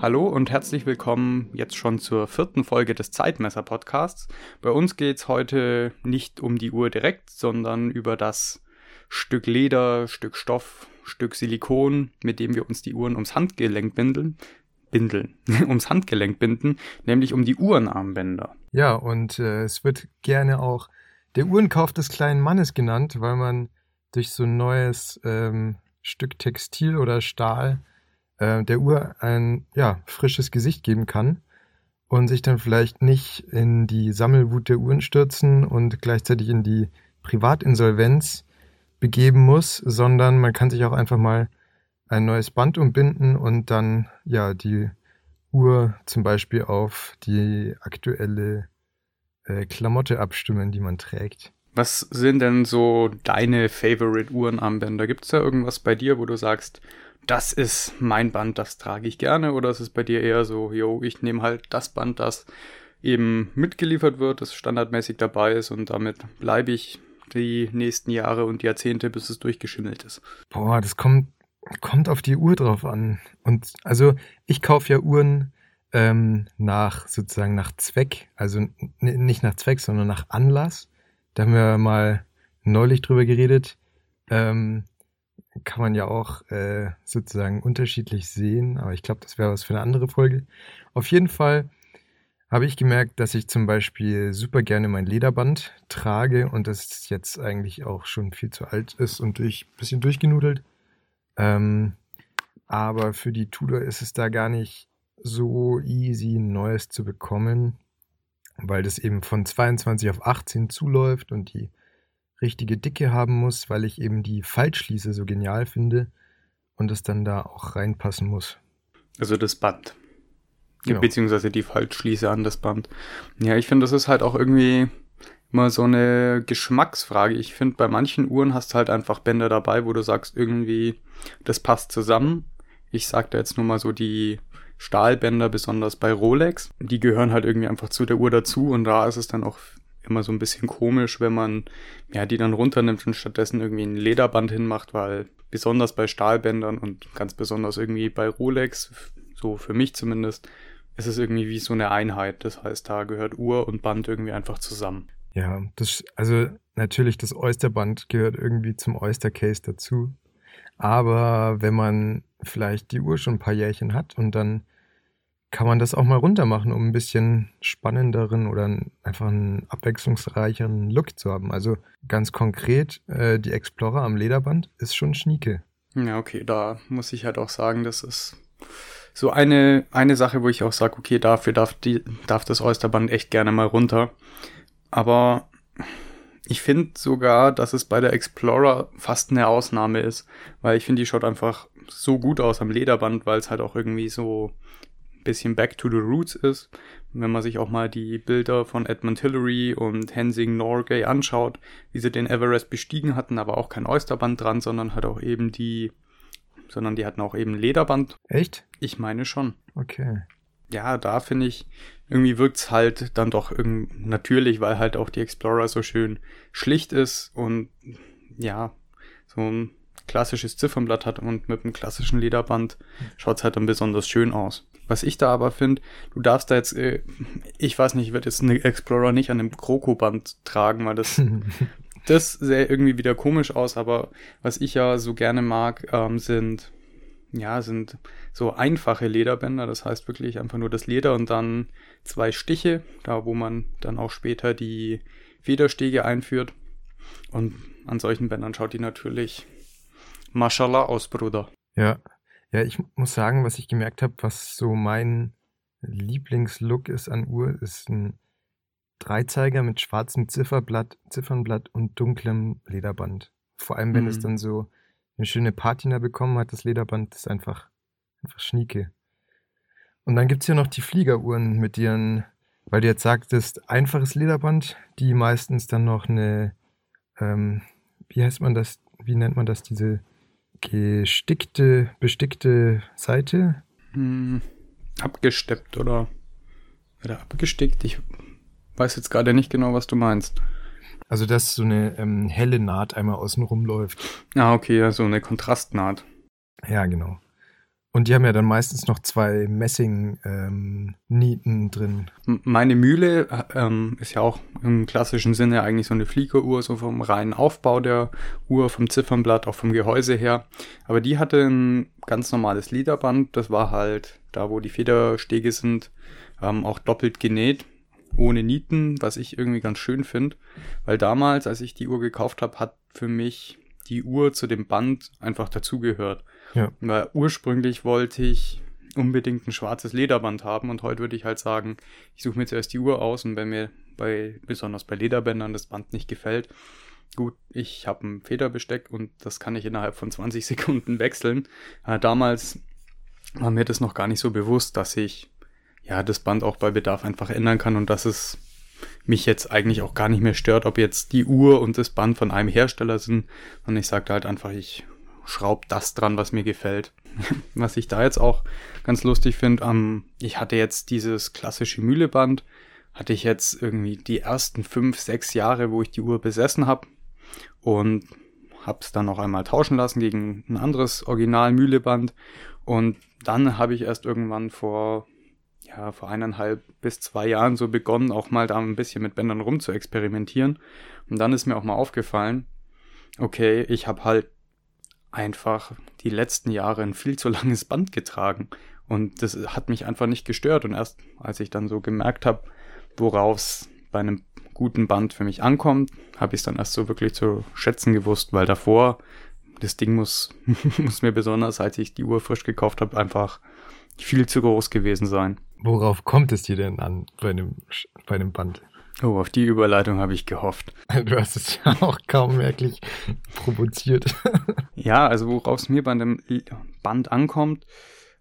Hallo und herzlich willkommen jetzt schon zur vierten Folge des Zeitmesser Podcasts. Bei uns geht es heute nicht um die Uhr direkt, sondern über das Stück Leder, Stück Stoff, Stück Silikon, mit dem wir uns die Uhren ums Handgelenk bindeln, bindeln, ums Handgelenk binden, nämlich um die Uhrenarmbänder. Ja, und äh, es wird gerne auch der Uhrenkauf des kleinen Mannes genannt, weil man durch so ein neues ähm, Stück Textil oder Stahl äh, der Uhr ein ja, frisches Gesicht geben kann und sich dann vielleicht nicht in die Sammelwut der Uhren stürzen und gleichzeitig in die Privatinsolvenz begeben muss, sondern man kann sich auch einfach mal ein neues Band umbinden und dann ja die Uhr zum Beispiel auf die aktuelle äh, Klamotte abstimmen, die man trägt. Was sind denn so deine Favorite Uhrenarmbänder? Gibt es da irgendwas bei dir, wo du sagst, das ist mein Band, das trage ich gerne? Oder ist es bei dir eher so, yo, ich nehme halt das Band, das eben mitgeliefert wird, das standardmäßig dabei ist und damit bleibe ich die nächsten Jahre und Jahrzehnte, bis es durchgeschimmelt ist? Boah, das kommt, kommt auf die Uhr drauf an. Und also ich kaufe ja Uhren ähm, nach sozusagen nach Zweck, also nicht nach Zweck, sondern nach Anlass. Da haben wir mal neulich drüber geredet. Ähm, kann man ja auch äh, sozusagen unterschiedlich sehen, aber ich glaube, das wäre was für eine andere Folge. Auf jeden Fall habe ich gemerkt, dass ich zum Beispiel super gerne mein Lederband trage und das jetzt eigentlich auch schon viel zu alt ist und durch bisschen durchgenudelt. Ähm, aber für die Tudor ist es da gar nicht so easy, ein neues zu bekommen weil das eben von 22 auf 18 zuläuft und die richtige Dicke haben muss, weil ich eben die Faltschließe so genial finde und es dann da auch reinpassen muss. Also das Band. Genau. Beziehungsweise die Faltschließe an das Band. Ja, ich finde, das ist halt auch irgendwie immer so eine Geschmacksfrage. Ich finde, bei manchen Uhren hast du halt einfach Bänder dabei, wo du sagst, irgendwie, das passt zusammen. Ich sag da jetzt nur mal so die Stahlbänder, besonders bei Rolex. Die gehören halt irgendwie einfach zu der Uhr dazu und da ist es dann auch immer so ein bisschen komisch, wenn man ja die dann runternimmt und stattdessen irgendwie ein Lederband hinmacht, weil besonders bei Stahlbändern und ganz besonders irgendwie bei Rolex, so für mich zumindest, ist es irgendwie wie so eine Einheit. Das heißt, da gehört Uhr und Band irgendwie einfach zusammen. Ja, das, also natürlich das Oysterband gehört irgendwie zum Oyster Case dazu. Aber wenn man vielleicht die Uhr schon ein paar Jährchen hat und dann kann man das auch mal runter machen, um ein bisschen spannenderen oder einfach einen abwechslungsreicheren Look zu haben. Also ganz konkret, äh, die Explorer am Lederband ist schon schnieke. Ja, okay, da muss ich halt auch sagen, das ist so eine, eine Sache, wo ich auch sage, okay, dafür darf, die, darf das Oysterband echt gerne mal runter. Aber ich finde sogar, dass es bei der Explorer fast eine Ausnahme ist, weil ich finde, die schaut einfach so gut aus am Lederband, weil es halt auch irgendwie so bisschen back to the roots ist. wenn man sich auch mal die Bilder von Edmund Hillary und Hensing Norgay anschaut, wie sie den Everest bestiegen hatten, aber auch kein Oysterband dran, sondern halt auch eben die, sondern die hatten auch eben Lederband. Echt? Ich meine schon. Okay ja, da finde ich, irgendwie wirkt's halt dann doch natürlich, weil halt auch die Explorer so schön schlicht ist und ja, so ein klassisches Ziffernblatt hat und mit einem klassischen Lederband schaut's halt dann besonders schön aus. Was ich da aber finde, du darfst da jetzt, äh, ich weiß nicht, ich werde jetzt eine Explorer nicht an einem Krokoband tragen, weil das, das sähe irgendwie wieder komisch aus, aber was ich ja so gerne mag, ähm, sind ja, sind so einfache Lederbänder. Das heißt wirklich einfach nur das Leder und dann zwei Stiche, da wo man dann auch später die Federstege einführt. Und an solchen Bändern schaut die natürlich Mashallah aus, Bruder. Ja, ja, ich muss sagen, was ich gemerkt habe, was so mein Lieblingslook ist an Uhr, ist ein Dreizeiger mit schwarzem Zifferblatt, Ziffernblatt und dunklem Lederband. Vor allem, wenn mhm. es dann so eine schöne Patina bekommen hat, das Lederband ist einfach, einfach schnieke. Und dann gibt es ja noch die Fliegeruhren mit ihren, weil du jetzt sagtest, einfaches Lederband, die meistens dann noch eine, ähm, wie heißt man das, wie nennt man das, diese gestickte, bestickte Seite? Hm, abgesteppt oder, oder abgestickt, ich weiß jetzt gerade nicht genau, was du meinst. Also, dass so eine ähm, helle Naht einmal außen rumläuft. Ah, okay, ja, so eine Kontrastnaht. Ja, genau. Und die haben ja dann meistens noch zwei Messing-Nieten ähm, drin. Meine Mühle ähm, ist ja auch im klassischen Sinne eigentlich so eine Fliegeruhr, so vom reinen Aufbau der Uhr, vom Ziffernblatt, auch vom Gehäuse her. Aber die hatte ein ganz normales Lederband. Das war halt da, wo die Federstege sind, ähm, auch doppelt genäht ohne Nieten, was ich irgendwie ganz schön finde, weil damals, als ich die Uhr gekauft habe, hat für mich die Uhr zu dem Band einfach dazugehört. Ja. Weil ursprünglich wollte ich unbedingt ein schwarzes Lederband haben und heute würde ich halt sagen, ich suche mir zuerst die Uhr aus und wenn mir bei, besonders bei Lederbändern das Band nicht gefällt, gut, ich habe ein Federbesteck und das kann ich innerhalb von 20 Sekunden wechseln. Äh, damals war mir das noch gar nicht so bewusst, dass ich ja das Band auch bei Bedarf einfach ändern kann und dass es mich jetzt eigentlich auch gar nicht mehr stört, ob jetzt die Uhr und das Band von einem Hersteller sind. Und ich sagte halt einfach, ich schraube das dran, was mir gefällt. was ich da jetzt auch ganz lustig finde, ähm, ich hatte jetzt dieses klassische Mühleband, hatte ich jetzt irgendwie die ersten fünf, sechs Jahre, wo ich die Uhr besessen habe und habe es dann noch einmal tauschen lassen gegen ein anderes Original Mühleband und dann habe ich erst irgendwann vor ja, vor eineinhalb bis zwei Jahren so begonnen, auch mal da ein bisschen mit Bändern rum zu experimentieren. Und dann ist mir auch mal aufgefallen, okay, ich habe halt einfach die letzten Jahre ein viel zu langes Band getragen. Und das hat mich einfach nicht gestört. Und erst als ich dann so gemerkt habe, worauf es bei einem guten Band für mich ankommt, habe ich es dann erst so wirklich zu schätzen gewusst, weil davor, das Ding muss, muss mir besonders, als ich die Uhr frisch gekauft habe, einfach viel zu groß gewesen sein. Worauf kommt es dir denn an bei einem, bei einem Band? Oh, auf die Überleitung habe ich gehofft. Du hast es ja auch kaum merklich provoziert. ja, also worauf es mir bei einem Band ankommt,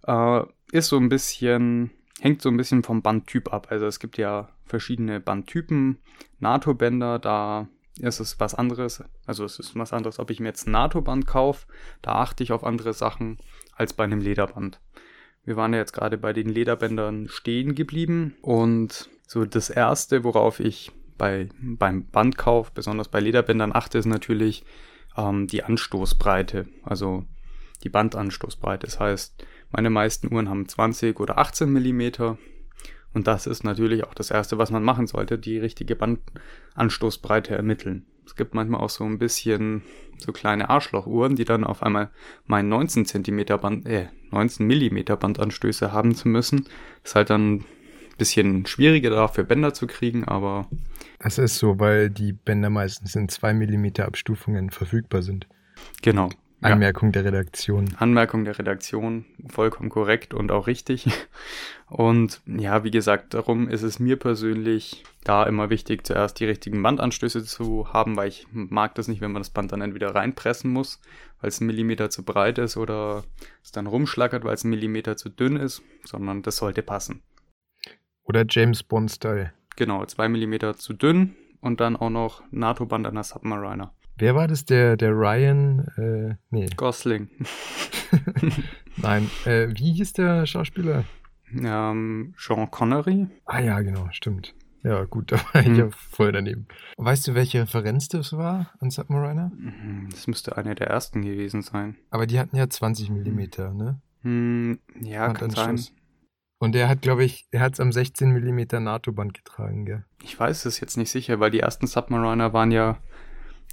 äh, ist so ein bisschen, hängt so ein bisschen vom Bandtyp ab. Also es gibt ja verschiedene Bandtypen, NATO-Bänder, da ist es was anderes. Also es ist was anderes, ob ich mir jetzt ein NATO-Band kaufe, da achte ich auf andere Sachen als bei einem Lederband. Wir waren ja jetzt gerade bei den Lederbändern stehen geblieben und so das erste, worauf ich bei, beim Bandkauf, besonders bei Lederbändern achte, ist natürlich ähm, die Anstoßbreite, also die Bandanstoßbreite. Das heißt, meine meisten Uhren haben 20 oder 18 Millimeter und das ist natürlich auch das erste, was man machen sollte, die richtige Bandanstoßbreite ermitteln. Es gibt manchmal auch so ein bisschen so kleine Arschlochuhren, die dann auf einmal mein 19 Zentimeter Band, äh, 19 Millimeter Bandanstöße haben zu müssen. Ist halt dann bisschen schwieriger dafür Bänder zu kriegen, aber. Das ist so, weil die Bänder meistens in 2 Millimeter Abstufungen verfügbar sind. Genau. Anmerkung ja. der Redaktion. Anmerkung der Redaktion, vollkommen korrekt und auch richtig. Und ja, wie gesagt, darum ist es mir persönlich da immer wichtig, zuerst die richtigen Bandanstöße zu haben, weil ich mag das nicht, wenn man das Band dann entweder reinpressen muss, weil es ein Millimeter zu breit ist oder es dann rumschlackert, weil es ein Millimeter zu dünn ist, sondern das sollte passen. Oder James Bond-Style. Genau, zwei Millimeter zu dünn und dann auch noch NATO-Band an der Submariner. Wer war das? Der, der Ryan? Äh, nee. Gosling. Nein. Äh, wie hieß der Schauspieler? Ähm, Sean Connery. Ah ja, genau, stimmt. Ja, gut, da war ich hm. ja voll daneben. Weißt du, welche Referenz das war an Submariner? Mhm, das müsste eine der ersten gewesen sein. Aber die hatten ja 20 Millimeter, ne? Hm, ja, kann sein. Und er hat, glaube ich, er hat es am 16 Millimeter NATO-Band getragen, gell? Ich weiß es jetzt nicht sicher, weil die ersten Submariner waren ja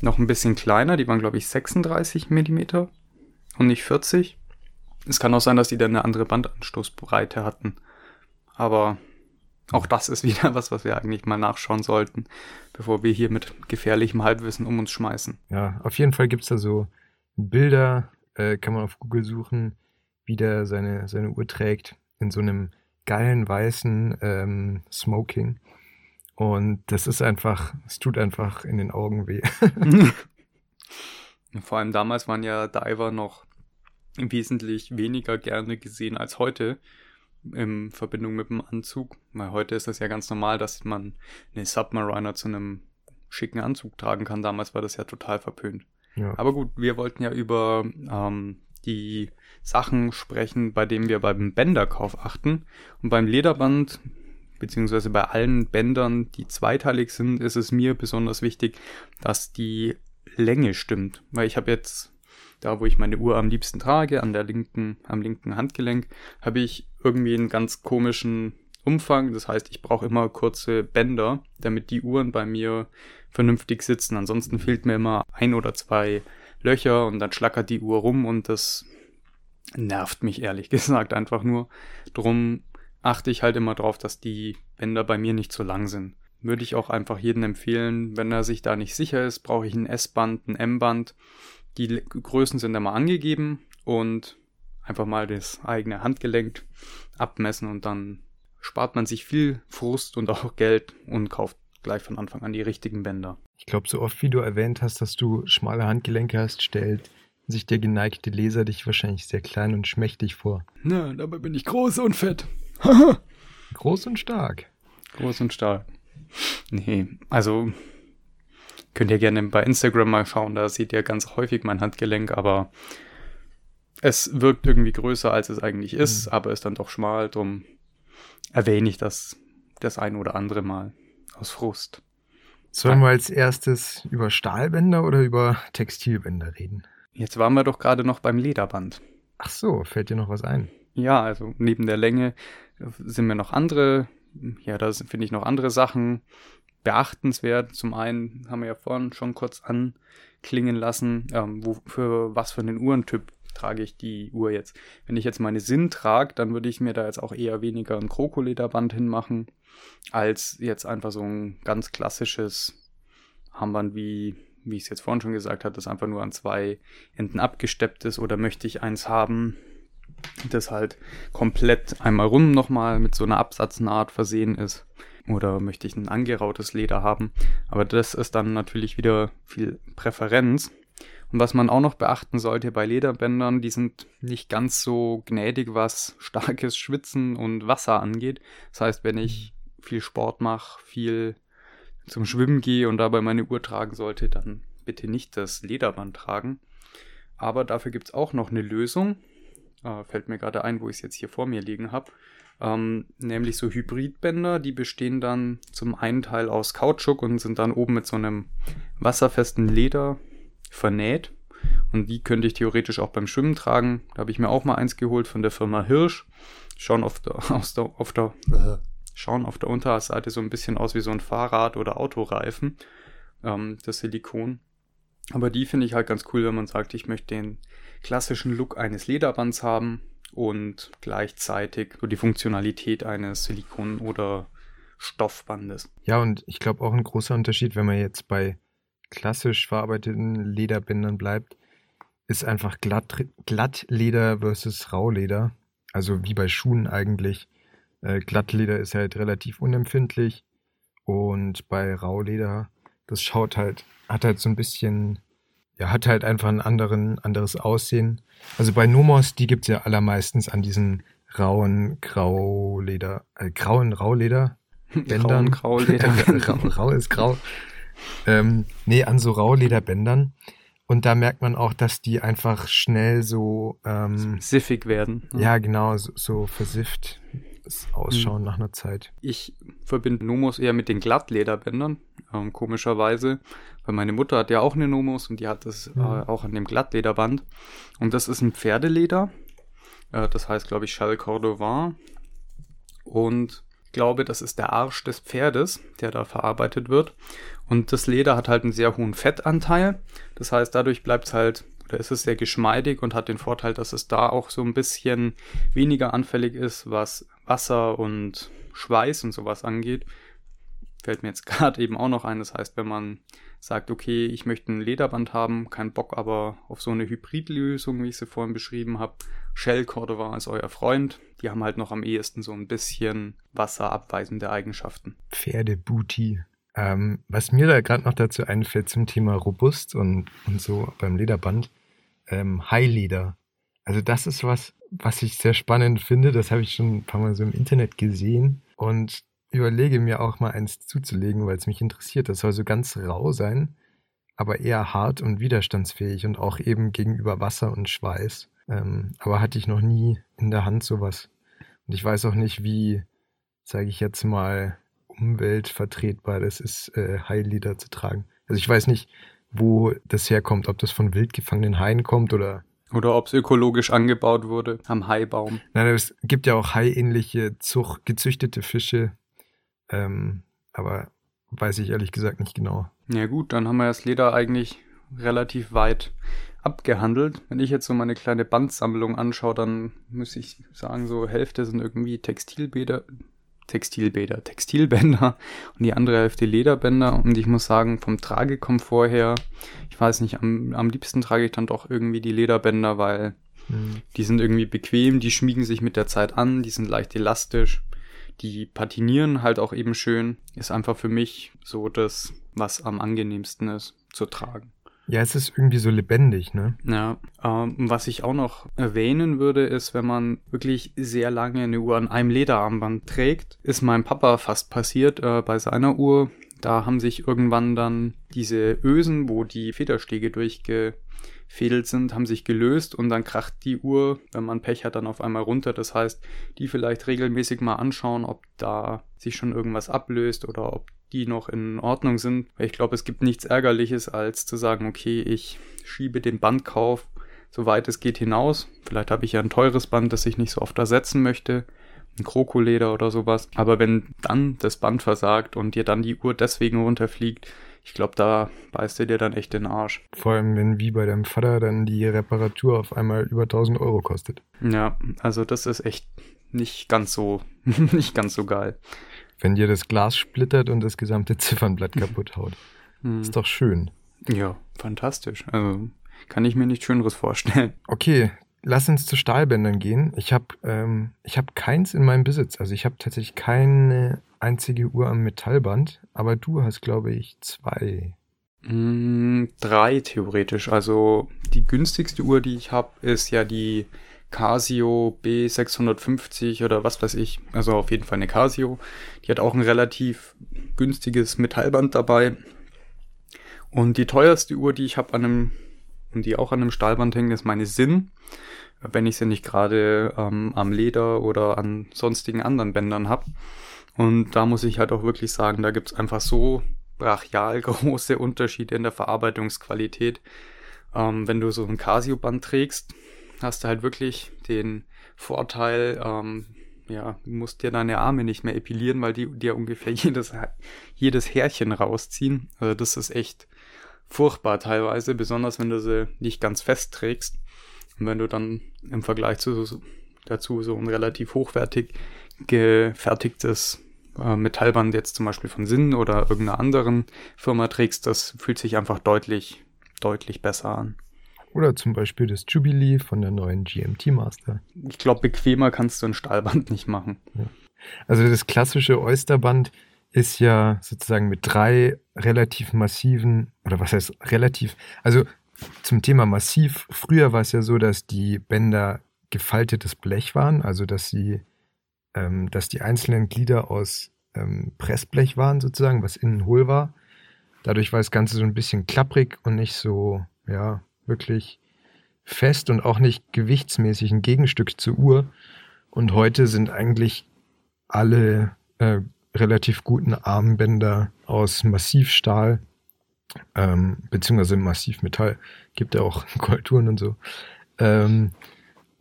noch ein bisschen kleiner. Die waren, glaube ich, 36 mm und nicht 40. Es kann auch sein, dass die dann eine andere Bandanstoßbreite hatten. Aber auch das ist wieder was, was wir eigentlich mal nachschauen sollten, bevor wir hier mit gefährlichem Halbwissen um uns schmeißen. Ja, auf jeden Fall gibt es da so Bilder, äh, kann man auf Google suchen, wie der seine, seine Uhr trägt, in so einem geilen weißen ähm, Smoking. Und das ist einfach, es tut einfach in den Augen weh. Vor allem damals waren ja Diver noch wesentlich weniger gerne gesehen als heute in Verbindung mit dem Anzug. Weil heute ist das ja ganz normal, dass man eine Submariner zu einem schicken Anzug tragen kann. Damals war das ja total verpönt. Ja. Aber gut, wir wollten ja über ähm, die Sachen sprechen, bei denen wir beim Bänderkauf achten. Und beim Lederband beziehungsweise bei allen Bändern, die zweiteilig sind, ist es mir besonders wichtig, dass die Länge stimmt. Weil ich habe jetzt da wo ich meine Uhr am liebsten trage, an der linken, am linken Handgelenk, habe ich irgendwie einen ganz komischen Umfang. Das heißt, ich brauche immer kurze Bänder, damit die Uhren bei mir vernünftig sitzen. Ansonsten fehlt mir immer ein oder zwei Löcher und dann schlackert die Uhr rum und das nervt mich ehrlich gesagt einfach nur. Drum achte ich halt immer drauf, dass die Bänder bei mir nicht zu lang sind. Würde ich auch einfach jedem empfehlen, wenn er sich da nicht sicher ist, brauche ich ein S-Band, ein M-Band. Die Größen sind immer angegeben und einfach mal das eigene Handgelenk abmessen und dann spart man sich viel Frust und auch Geld und kauft gleich von Anfang an die richtigen Bänder. Ich glaube, so oft wie du erwähnt hast, dass du schmale Handgelenke hast, stellt sich der geneigte Leser dich wahrscheinlich sehr klein und schmächtig vor. Na, dabei bin ich groß und fett. groß und stark. Groß und stark. Nee, also könnt ihr gerne bei Instagram mal schauen, da seht ihr ganz häufig mein Handgelenk, aber es wirkt irgendwie größer, als es eigentlich ist, mhm. aber ist dann doch schmal, drum erwähne ich das das ein oder andere Mal aus Frust. Sollen wir als erstes über Stahlbänder oder über Textilbänder reden? Jetzt waren wir doch gerade noch beim Lederband. Ach so, fällt dir noch was ein? Ja, also neben der Länge sind mir noch andere, ja, da finde ich noch andere Sachen beachtenswert. Zum einen haben wir ja vorhin schon kurz anklingen lassen, ähm, wo, für was für einen Uhrentyp trage ich die Uhr jetzt. Wenn ich jetzt meine Sinn trage, dann würde ich mir da jetzt auch eher weniger ein Krokolederband hinmachen, als jetzt einfach so ein ganz klassisches Armband wie wie ich es jetzt vorhin schon gesagt habe, das einfach nur an zwei Enden abgesteppt ist oder möchte ich eins haben, das halt komplett einmal rund nochmal mit so einer Absatznaht versehen ist. Oder möchte ich ein angerautes Leder haben. Aber das ist dann natürlich wieder viel Präferenz. Und was man auch noch beachten sollte bei Lederbändern, die sind nicht ganz so gnädig, was starkes Schwitzen und Wasser angeht. Das heißt, wenn ich viel Sport mache, viel zum Schwimmen gehe und dabei meine Uhr tragen sollte, dann bitte nicht das Lederband tragen. Aber dafür gibt es auch noch eine Lösung. Äh, fällt mir gerade ein, wo ich es jetzt hier vor mir liegen habe. Ähm, nämlich so Hybridbänder, die bestehen dann zum einen Teil aus Kautschuk und sind dann oben mit so einem wasserfesten Leder vernäht. Und die könnte ich theoretisch auch beim Schwimmen tragen. Da habe ich mir auch mal eins geholt von der Firma Hirsch. Schauen auf der, aus der, auf der, schauen auf der Unterseite so ein bisschen aus wie so ein Fahrrad- oder Autoreifen, ähm, das Silikon. Aber die finde ich halt ganz cool, wenn man sagt, ich möchte den klassischen Look eines Lederbands haben und gleichzeitig so die Funktionalität eines Silikon- oder Stoffbandes. Ja, und ich glaube auch ein großer Unterschied, wenn man jetzt bei klassisch verarbeiteten Lederbändern bleibt, ist einfach Glatt, Glattleder versus Rauleder. Also wie bei Schuhen eigentlich. Äh, Glattleder ist halt relativ unempfindlich und bei Rauleder, das schaut halt, hat halt so ein bisschen, ja, hat halt einfach ein anderen, anderes Aussehen. Also bei Nomos, die gibt's ja allermeistens an diesen rauen Grauleder, äh, grauen Rauleder. Bändern. Grauleder. rau, rau ist grau. Ähm, nee, an so Raulederbändern. Und da merkt man auch, dass die einfach schnell so ähm, siffig werden. Ja, genau, so, so versifft ausschauen hm. nach einer Zeit. Ich verbinde Nomos eher mit den Glattlederbändern, ähm, komischerweise. Weil meine Mutter hat ja auch eine Nomos und die hat das hm. äh, auch an dem Glattlederband. Und das ist ein Pferdeleder. Äh, das heißt, glaube ich, Chal Cordovan. Und ich glaube, das ist der Arsch des Pferdes, der da verarbeitet wird. Und das Leder hat halt einen sehr hohen Fettanteil. Das heißt, dadurch bleibt es halt oder ist es sehr geschmeidig und hat den Vorteil, dass es da auch so ein bisschen weniger anfällig ist, was Wasser und Schweiß und sowas angeht. Fällt mir jetzt gerade eben auch noch ein. Das heißt, wenn man sagt, okay, ich möchte ein Lederband haben, kein Bock aber auf so eine Hybridlösung, wie ich sie vorhin beschrieben habe. Shell Cordova ist euer Freund. Die haben halt noch am ehesten so ein bisschen wasserabweisende Eigenschaften. Pferdebooty. Ähm, was mir da gerade noch dazu einfällt zum Thema robust und, und so beim Lederband, ähm, High Leder. Also das ist was, was ich sehr spannend finde. Das habe ich schon ein paar Mal so im Internet gesehen und überlege mir auch mal eins zuzulegen, weil es mich interessiert. Das soll so ganz rau sein, aber eher hart und widerstandsfähig und auch eben gegenüber Wasser und Schweiß. Ähm, aber hatte ich noch nie in der Hand sowas. Und ich weiß auch nicht, wie, sage ich jetzt mal, umweltvertretbar das ist, äh, Heillieder zu tragen. Also ich weiß nicht, wo das herkommt, ob das von wild gefangenen Haien kommt oder oder ob es ökologisch angebaut wurde am Haibaum. Nein, es gibt ja auch haiähnliche Zucht, gezüchtete Fische, ähm, aber weiß ich ehrlich gesagt nicht genau. Ja gut, dann haben wir das Leder eigentlich relativ weit abgehandelt. Wenn ich jetzt so meine kleine Bandsammlung anschaue, dann muss ich sagen, so Hälfte sind irgendwie Textilbäder, Textilbäder, Textilbänder und die andere Hälfte Lederbänder. Und ich muss sagen, vom Tragekomfort her, ich weiß nicht, am, am liebsten trage ich dann doch irgendwie die Lederbänder, weil mhm. die sind irgendwie bequem, die schmiegen sich mit der Zeit an, die sind leicht elastisch, die patinieren halt auch eben schön. Ist einfach für mich so das, was am angenehmsten ist zu tragen. Ja, es ist irgendwie so lebendig, ne? Ja. Ähm, was ich auch noch erwähnen würde, ist, wenn man wirklich sehr lange eine Uhr an einem Lederarmband trägt, ist meinem Papa fast passiert äh, bei seiner Uhr. Da haben sich irgendwann dann diese Ösen, wo die Federstege durchgefädelt sind, haben sich gelöst und dann kracht die Uhr, wenn man Pech hat, dann auf einmal runter. Das heißt, die vielleicht regelmäßig mal anschauen, ob da sich schon irgendwas ablöst oder ob die noch in Ordnung sind. Ich glaube, es gibt nichts Ärgerliches, als zu sagen, okay, ich schiebe den Bandkauf soweit es geht hinaus. Vielleicht habe ich ja ein teures Band, das ich nicht so oft ersetzen möchte. Ein Krokoleder oder sowas. Aber wenn dann das Band versagt und dir dann die Uhr deswegen runterfliegt, ich glaube, da beißt du dir dann echt den Arsch. Vor allem, wenn wie bei deinem Vater dann die Reparatur auf einmal über 1000 Euro kostet. Ja, also das ist echt nicht ganz so, nicht ganz so geil. Wenn dir das Glas splittert und das gesamte Ziffernblatt kaputt haut. Hm. Ist doch schön. Ja, fantastisch. Also kann ich mir nichts Schöneres vorstellen. Okay, lass uns zu Stahlbändern gehen. Ich habe ähm, hab keins in meinem Besitz. Also ich habe tatsächlich keine einzige Uhr am Metallband, aber du hast, glaube ich, zwei. Mm, drei theoretisch. Also die günstigste Uhr, die ich habe, ist ja die Casio B650 oder was weiß ich. Also auf jeden Fall eine Casio. Die hat auch ein relativ günstiges Metallband dabei. Und die teuerste Uhr, die ich habe an einem, und die auch an einem Stahlband hängt, ist meine Sinn. Wenn ich sie nicht gerade ähm, am Leder oder an sonstigen anderen Bändern habe. Und da muss ich halt auch wirklich sagen, da gibt's einfach so brachial große Unterschiede in der Verarbeitungsqualität. Ähm, wenn du so ein Casio-Band trägst, hast du halt wirklich den Vorteil, ähm, ja, du musst dir deine Arme nicht mehr epilieren, weil die dir ungefähr jedes, jedes Härchen rausziehen. Also das ist echt furchtbar teilweise, besonders wenn du sie nicht ganz fest trägst. Und wenn du dann im Vergleich zu, dazu so ein relativ hochwertig gefertigtes äh, Metallband jetzt zum Beispiel von Sinn oder irgendeiner anderen Firma trägst, das fühlt sich einfach deutlich, deutlich besser an. Oder zum Beispiel das Jubilee von der neuen GMT Master. Ich glaube, bequemer kannst du ein Stahlband nicht machen. Ja. Also das klassische Oysterband ist ja sozusagen mit drei relativ massiven, oder was heißt relativ, also zum Thema massiv, früher war es ja so, dass die Bänder gefaltetes Blech waren, also dass sie, ähm, dass die einzelnen Glieder aus ähm, Pressblech waren sozusagen, was innen hohl war. Dadurch war das Ganze so ein bisschen klapprig und nicht so, ja, wirklich fest und auch nicht gewichtsmäßig ein Gegenstück zur Uhr. Und heute sind eigentlich alle äh, relativ guten Armbänder aus Massivstahl, ähm, beziehungsweise Massivmetall, gibt ja auch Kulturen und so. Ähm,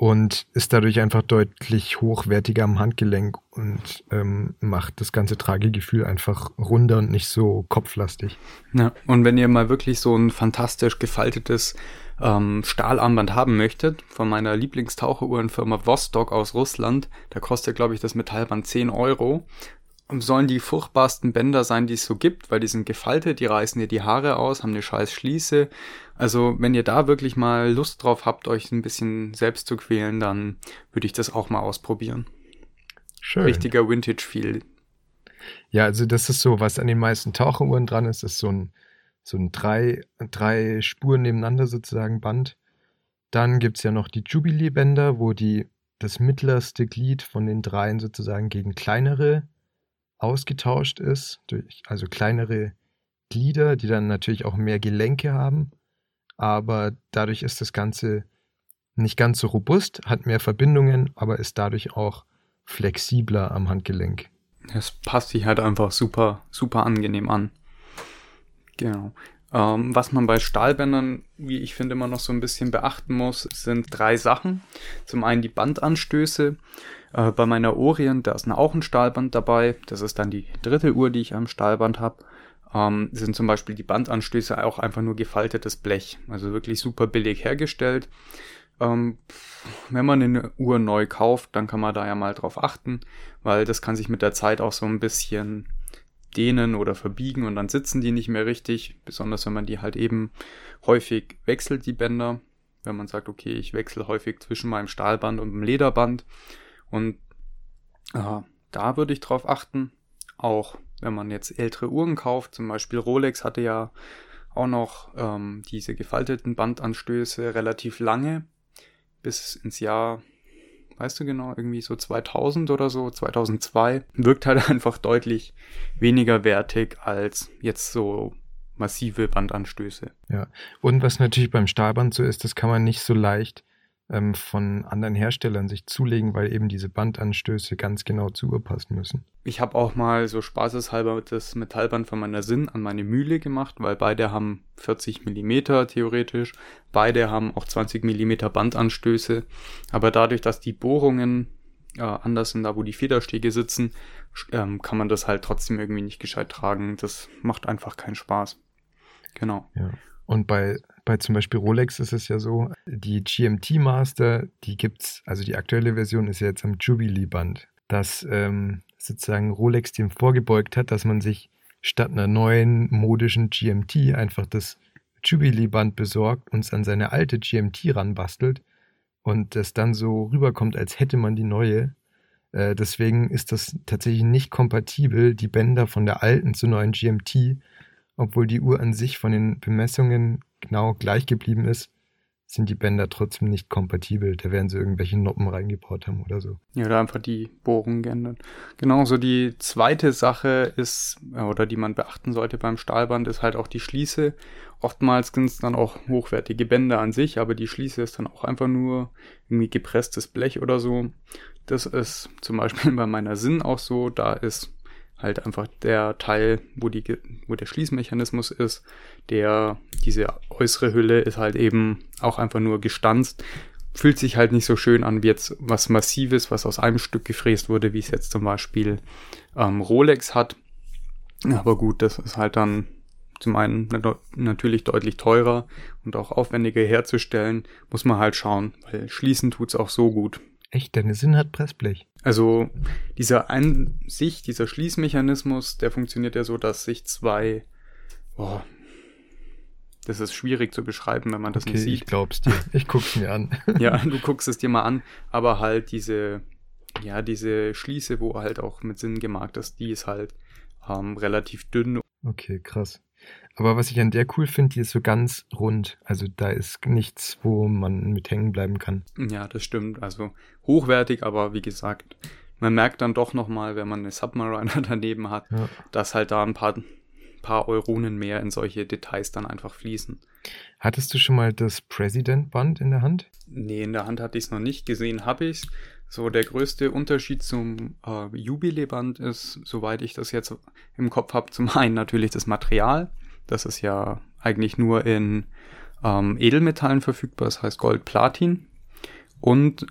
und ist dadurch einfach deutlich hochwertiger am Handgelenk und ähm, macht das ganze Tragegefühl einfach runder und nicht so kopflastig. Ja, und wenn ihr mal wirklich so ein fantastisch gefaltetes ähm, Stahlarmband haben möchtet, von meiner Lieblingstaucheruhrenfirma Vostok aus Russland, da kostet, glaube ich, das Metallband 10 Euro. Sollen die furchtbarsten Bänder sein, die es so gibt, weil die sind gefaltet, die reißen dir die Haare aus, haben eine scheiß Schließe also wenn ihr da wirklich mal Lust drauf habt, euch ein bisschen selbst zu quälen, dann würde ich das auch mal ausprobieren. Schön. Richtiger Vintage-Feel. Ja, also das ist so, was an den meisten Taucheruhren dran ist, ist so ein, so ein drei, drei Spuren nebeneinander sozusagen Band. Dann gibt es ja noch die Jubilee-Bänder, wo die, das mittlerste Glied von den dreien sozusagen gegen kleinere ausgetauscht ist, durch, also kleinere Glieder, die dann natürlich auch mehr Gelenke haben aber dadurch ist das Ganze nicht ganz so robust, hat mehr Verbindungen, aber ist dadurch auch flexibler am Handgelenk. Es passt sich halt einfach super, super angenehm an. Genau. Ähm, was man bei Stahlbändern, wie ich finde, immer noch so ein bisschen beachten muss, sind drei Sachen. Zum einen die Bandanstöße. Äh, bei meiner Orient, da ist auch ein Stahlband dabei. Das ist dann die dritte Uhr, die ich am Stahlband habe. Ähm, sind zum Beispiel die Bandanstöße auch einfach nur gefaltetes Blech. Also wirklich super billig hergestellt. Ähm, wenn man eine Uhr neu kauft, dann kann man da ja mal drauf achten, weil das kann sich mit der Zeit auch so ein bisschen dehnen oder verbiegen und dann sitzen die nicht mehr richtig, besonders wenn man die halt eben häufig wechselt, die Bänder. Wenn man sagt, okay, ich wechsle häufig zwischen meinem Stahlband und dem Lederband und äh, da würde ich drauf achten. Auch wenn man jetzt ältere Uhren kauft, zum Beispiel Rolex hatte ja auch noch ähm, diese gefalteten Bandanstöße relativ lange, bis ins Jahr weißt du genau, irgendwie so 2000 oder so, 2002, wirkt halt einfach deutlich weniger wertig als jetzt so massive Bandanstöße. Ja, und was natürlich beim Stahlband so ist, das kann man nicht so leicht ähm, von anderen Herstellern sich zulegen, weil eben diese Bandanstöße ganz genau zu Uhr passen müssen. Ich habe auch mal so spaßeshalber das Metallband von meiner Sinn an meine Mühle gemacht, weil beide haben 40 mm theoretisch, beide haben auch 20 mm Bandanstöße, aber dadurch, dass die Bohrungen äh, anders sind, da wo die Federstege sitzen, ähm, kann man das halt trotzdem irgendwie nicht gescheit tragen. Das macht einfach keinen Spaß. Genau. Ja. Und bei, bei zum Beispiel Rolex ist es ja so, die GMT Master, die gibt's, also die aktuelle Version ist ja jetzt am Jubilee-Band, dass ähm, sozusagen Rolex dem vorgebeugt hat, dass man sich statt einer neuen modischen GMT einfach das Jubilee-Band besorgt und es an seine alte GMT ranbastelt und das dann so rüberkommt, als hätte man die neue. Äh, deswegen ist das tatsächlich nicht kompatibel, die Bänder von der alten zur neuen GMT obwohl die Uhr an sich von den Bemessungen genau gleich geblieben ist, sind die Bänder trotzdem nicht kompatibel. Da werden sie irgendwelche Noppen reingebaut haben oder so. Ja, oder einfach die Bohrungen geändert. Genauso die zweite Sache ist, äh, oder die man beachten sollte beim Stahlband, ist halt auch die Schließe. Oftmals sind es dann auch hochwertige Bänder an sich, aber die Schließe ist dann auch einfach nur irgendwie gepresstes Blech oder so. Das ist zum Beispiel bei meiner Sinn auch so. Da ist halt einfach der Teil, wo, die, wo der Schließmechanismus ist, der, diese äußere Hülle ist halt eben auch einfach nur gestanzt. Fühlt sich halt nicht so schön an wie jetzt was Massives, was aus einem Stück gefräst wurde, wie es jetzt zum Beispiel ähm, Rolex hat. Aber gut, das ist halt dann zum einen natürlich deutlich teurer und auch aufwendiger herzustellen, muss man halt schauen, weil schließen tut's auch so gut. Echt, deine Sinn hat Pressblech. Also dieser an sich, dieser Schließmechanismus, der funktioniert ja so, dass sich zwei, oh, das ist schwierig zu beschreiben, wenn man das okay, nicht sieht. Ich glaub's dir. Ich guck's mir an. ja, du guckst es dir mal an, aber halt diese, ja, diese Schließe, wo halt auch mit Sinn gemarkt ist, die ist halt ähm, relativ dünn. Okay, krass. Aber was ich an der cool finde, die ist so ganz rund. Also da ist nichts, wo man mit hängen bleiben kann. Ja, das stimmt. Also hochwertig, aber wie gesagt, man merkt dann doch nochmal, wenn man eine Submariner daneben hat, ja. dass halt da ein paar, paar Euronen mehr in solche Details dann einfach fließen. Hattest du schon mal das President-Band in der Hand? Nee, in der Hand hatte ich es noch nicht. Gesehen habe ich es. So, der größte Unterschied zum äh, Jubilee-Band ist, soweit ich das jetzt im Kopf habe, zum einen natürlich das Material. Das ist ja eigentlich nur in ähm, Edelmetallen verfügbar, das heißt Gold, Platin. Und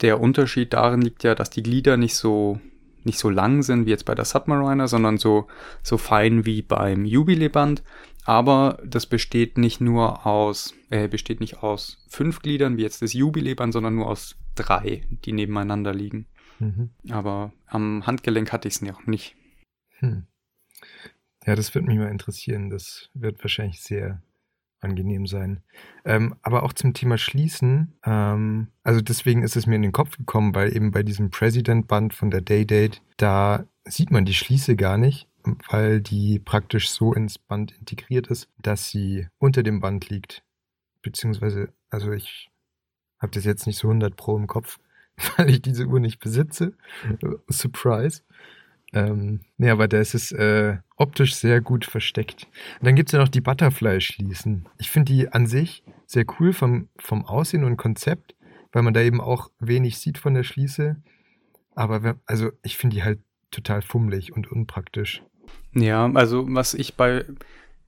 der Unterschied darin liegt ja, dass die Glieder nicht so nicht so lang sind wie jetzt bei der Submariner, sondern so, so fein wie beim Jubilee-Band. Aber das besteht nicht nur aus, äh, besteht nicht aus fünf Gliedern wie jetzt das Jubilee-Band, sondern nur aus drei, die nebeneinander liegen. Mhm. Aber am Handgelenk hatte ich es noch nicht. Hm. Ja, das würde mich mal interessieren. Das wird wahrscheinlich sehr angenehm sein. Ähm, aber auch zum Thema Schließen, ähm, also deswegen ist es mir in den Kopf gekommen, weil eben bei diesem President-Band von der Day-Date, da sieht man die Schließe gar nicht, weil die praktisch so ins Band integriert ist, dass sie unter dem Band liegt. Beziehungsweise, also ich habe das jetzt nicht so 100 Pro im Kopf, weil ich diese Uhr nicht besitze. Surprise. Ähm, nee, aber da ist es äh, optisch sehr gut versteckt. Und dann gibt es ja noch die Butterfly-Schließen. Ich finde die an sich sehr cool vom, vom Aussehen und Konzept, weil man da eben auch wenig sieht von der Schließe. Aber also ich finde die halt total fummelig und unpraktisch. Ja, also was ich bei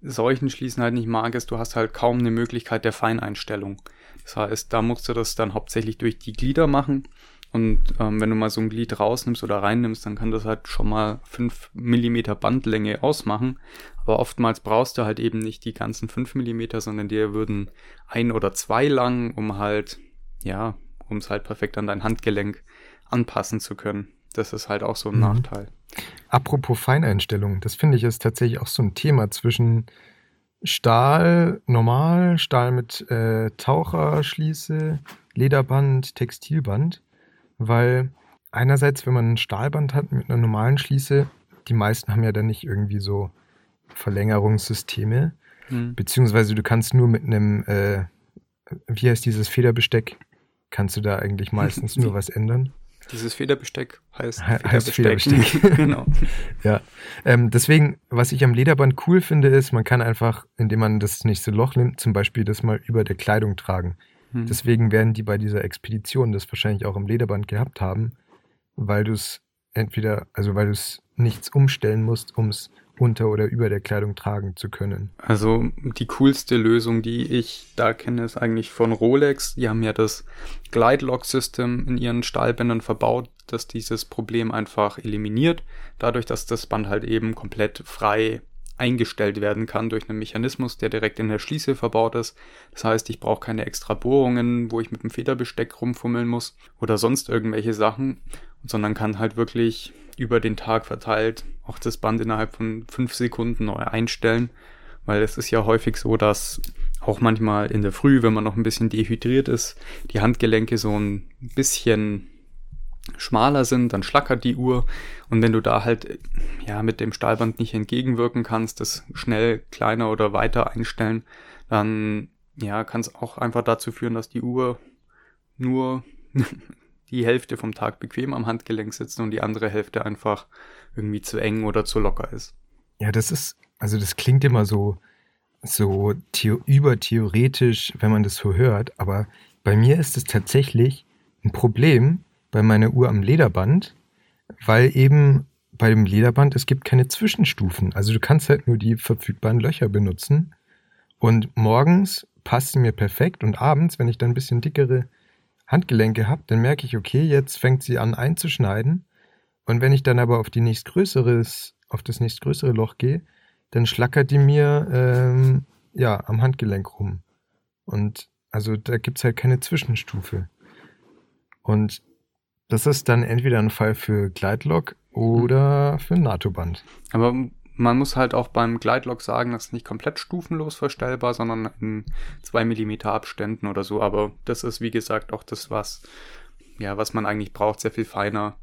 solchen Schließen halt nicht mag, ist, du hast halt kaum eine Möglichkeit der Feineinstellung. Das heißt, da musst du das dann hauptsächlich durch die Glieder machen. Und ähm, wenn du mal so ein Glied rausnimmst oder reinnimmst, dann kann das halt schon mal 5 mm Bandlänge ausmachen. Aber oftmals brauchst du halt eben nicht die ganzen 5 mm, sondern dir würden ein oder zwei lang, um halt, ja, um es halt perfekt an dein Handgelenk anpassen zu können. Das ist halt auch so ein mhm. Nachteil. Apropos Feineinstellung, das finde ich ist tatsächlich auch so ein Thema zwischen Stahl normal, Stahl mit äh, Taucherschließe, Lederband, Textilband, weil einerseits, wenn man ein Stahlband hat mit einer normalen Schließe, die meisten haben ja dann nicht irgendwie so Verlängerungssysteme, mhm. beziehungsweise du kannst nur mit einem, äh, wie heißt dieses Federbesteck, kannst du da eigentlich meistens nur was ändern. Dieses Federbesteck heißt, heißt Federbesteck. Federbesteck. genau. ja. Ähm, deswegen, was ich am Lederband cool finde, ist, man kann einfach, indem man das nächste Loch nimmt, zum Beispiel das mal über der Kleidung tragen. Hm. Deswegen werden die bei dieser Expedition das wahrscheinlich auch im Lederband gehabt haben, weil du es entweder, also weil du es nichts umstellen musst, um es unter oder über der Kleidung tragen zu können. Also die coolste Lösung, die ich da kenne, ist eigentlich von Rolex. Die haben ja das Glide Lock System in ihren Stahlbändern verbaut, das dieses Problem einfach eliminiert, dadurch, dass das Band halt eben komplett frei eingestellt werden kann durch einen Mechanismus, der direkt in der Schließe verbaut ist. Das heißt, ich brauche keine extra Bohrungen, wo ich mit dem Federbesteck rumfummeln muss oder sonst irgendwelche Sachen, sondern kann halt wirklich über den Tag verteilt auch das Band innerhalb von fünf Sekunden neu einstellen, weil es ist ja häufig so, dass auch manchmal in der Früh, wenn man noch ein bisschen dehydriert ist, die Handgelenke so ein bisschen schmaler sind, dann schlackert die Uhr und wenn du da halt ja mit dem Stahlband nicht entgegenwirken kannst, das schnell kleiner oder weiter einstellen, dann ja, kann es auch einfach dazu führen, dass die Uhr nur die Hälfte vom Tag bequem am Handgelenk sitzt und die andere Hälfte einfach irgendwie zu eng oder zu locker ist. Ja, das ist, also das klingt immer so, so theo übertheoretisch, wenn man das so hört, aber bei mir ist es tatsächlich ein Problem bei meiner Uhr am Lederband, weil eben bei dem Lederband es gibt keine Zwischenstufen. Also du kannst halt nur die verfügbaren Löcher benutzen und morgens passt sie mir perfekt und abends, wenn ich dann ein bisschen dickere Handgelenke habe, dann merke ich, okay, jetzt fängt sie an einzuschneiden. Und wenn ich dann aber auf die nächstgrößeres, auf das nächstgrößere Loch gehe, dann schlackert die mir ähm, ja am Handgelenk rum. Und also da gibt es halt keine Zwischenstufe. Und das ist dann entweder ein Fall für Gleitlock oder für NATO-Band. Aber man muss halt auch beim Gleitlock sagen, das ist nicht komplett stufenlos verstellbar, sondern in 2 mm Abständen oder so. Aber das ist, wie gesagt, auch das, was, ja, was man eigentlich braucht, sehr viel feiner.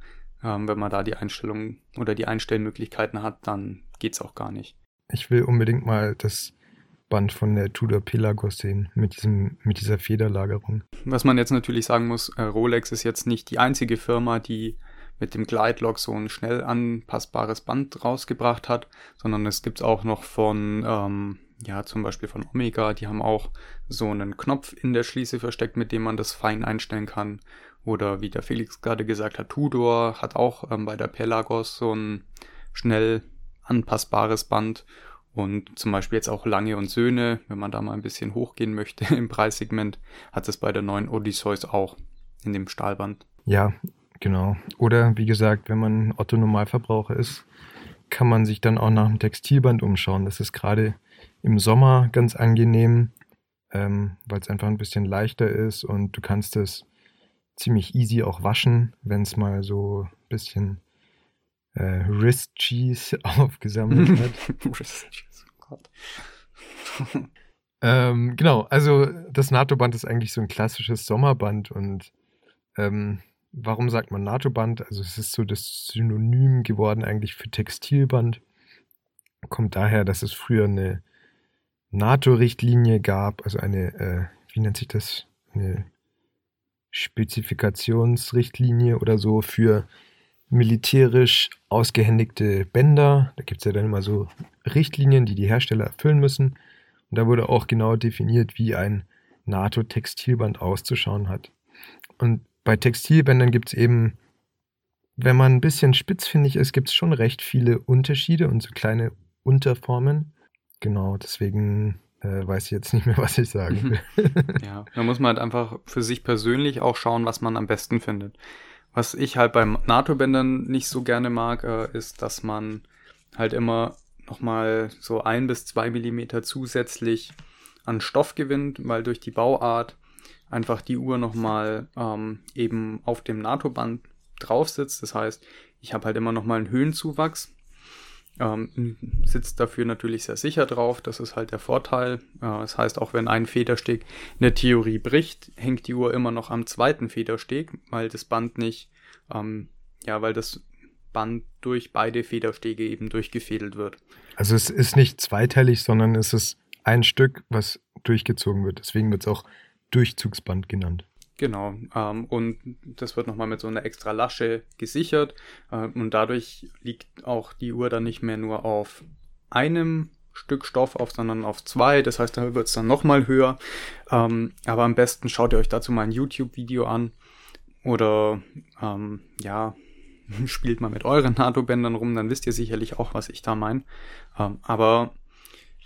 Ähm, wenn man da die Einstellungen oder die Einstellmöglichkeiten hat, dann geht's auch gar nicht. Ich will unbedingt mal das Band von der Tudor Pelagos sehen mit diesem mit dieser Federlagerung. Was man jetzt natürlich sagen muss, äh, Rolex ist jetzt nicht die einzige Firma, die mit dem Glide Lock so ein schnell anpassbares Band rausgebracht hat, sondern es gibt auch noch von, ähm, ja, zum Beispiel von Omega, die haben auch so einen Knopf in der Schließe versteckt, mit dem man das fein einstellen kann. Oder wie der Felix gerade gesagt hat, Tudor hat auch ähm, bei der Pelagos so ein schnell anpassbares Band. Und zum Beispiel jetzt auch Lange und Söhne, wenn man da mal ein bisschen hochgehen möchte im Preissegment, hat es bei der neuen Odysseus auch in dem Stahlband. Ja, Genau. Oder wie gesagt, wenn man Otto Normalverbraucher ist, kann man sich dann auch nach dem Textilband umschauen. Das ist gerade im Sommer ganz angenehm, ähm, weil es einfach ein bisschen leichter ist und du kannst es ziemlich easy auch waschen, wenn es mal so ein bisschen äh, Wrist Cheese aufgesammelt hat. Gott. ähm, genau, also das NATO-Band ist eigentlich so ein klassisches Sommerband und ähm, Warum sagt man NATO-Band? Also es ist so das Synonym geworden eigentlich für Textilband. Kommt daher, dass es früher eine NATO-Richtlinie gab, also eine, äh, wie nennt sich das? Eine Spezifikationsrichtlinie oder so für militärisch ausgehändigte Bänder. Da gibt es ja dann immer so Richtlinien, die die Hersteller erfüllen müssen. Und da wurde auch genau definiert, wie ein NATO-Textilband auszuschauen hat. Und bei Textilbändern gibt es eben, wenn man ein bisschen spitzfindig ist, gibt es schon recht viele Unterschiede und so kleine Unterformen. Genau, deswegen äh, weiß ich jetzt nicht mehr, was ich sagen will. ja, da muss man halt einfach für sich persönlich auch schauen, was man am besten findet. Was ich halt beim NATO-Bändern nicht so gerne mag, äh, ist, dass man halt immer nochmal so ein bis zwei Millimeter zusätzlich an Stoff gewinnt, weil durch die Bauart einfach die Uhr nochmal ähm, eben auf dem NATO-Band drauf sitzt. Das heißt, ich habe halt immer nochmal einen Höhenzuwachs. Ähm, sitzt dafür natürlich sehr sicher drauf. Das ist halt der Vorteil. Äh, das heißt, auch wenn ein Federsteg in der Theorie bricht, hängt die Uhr immer noch am zweiten Federsteg, weil das Band nicht, ähm, ja, weil das Band durch beide Federstege eben durchgefädelt wird. Also es ist nicht zweiteilig, sondern es ist ein Stück, was durchgezogen wird. Deswegen wird es auch Durchzugsband genannt. Genau, ähm, und das wird nochmal mit so einer extra Lasche gesichert äh, und dadurch liegt auch die Uhr dann nicht mehr nur auf einem Stück Stoff auf, sondern auf zwei. Das heißt, da wird es dann nochmal höher. Ähm, aber am besten schaut ihr euch dazu mal ein YouTube-Video an oder ähm, ja, spielt mal mit euren NATO-Bändern rum, dann wisst ihr sicherlich auch, was ich da meine. Ähm, aber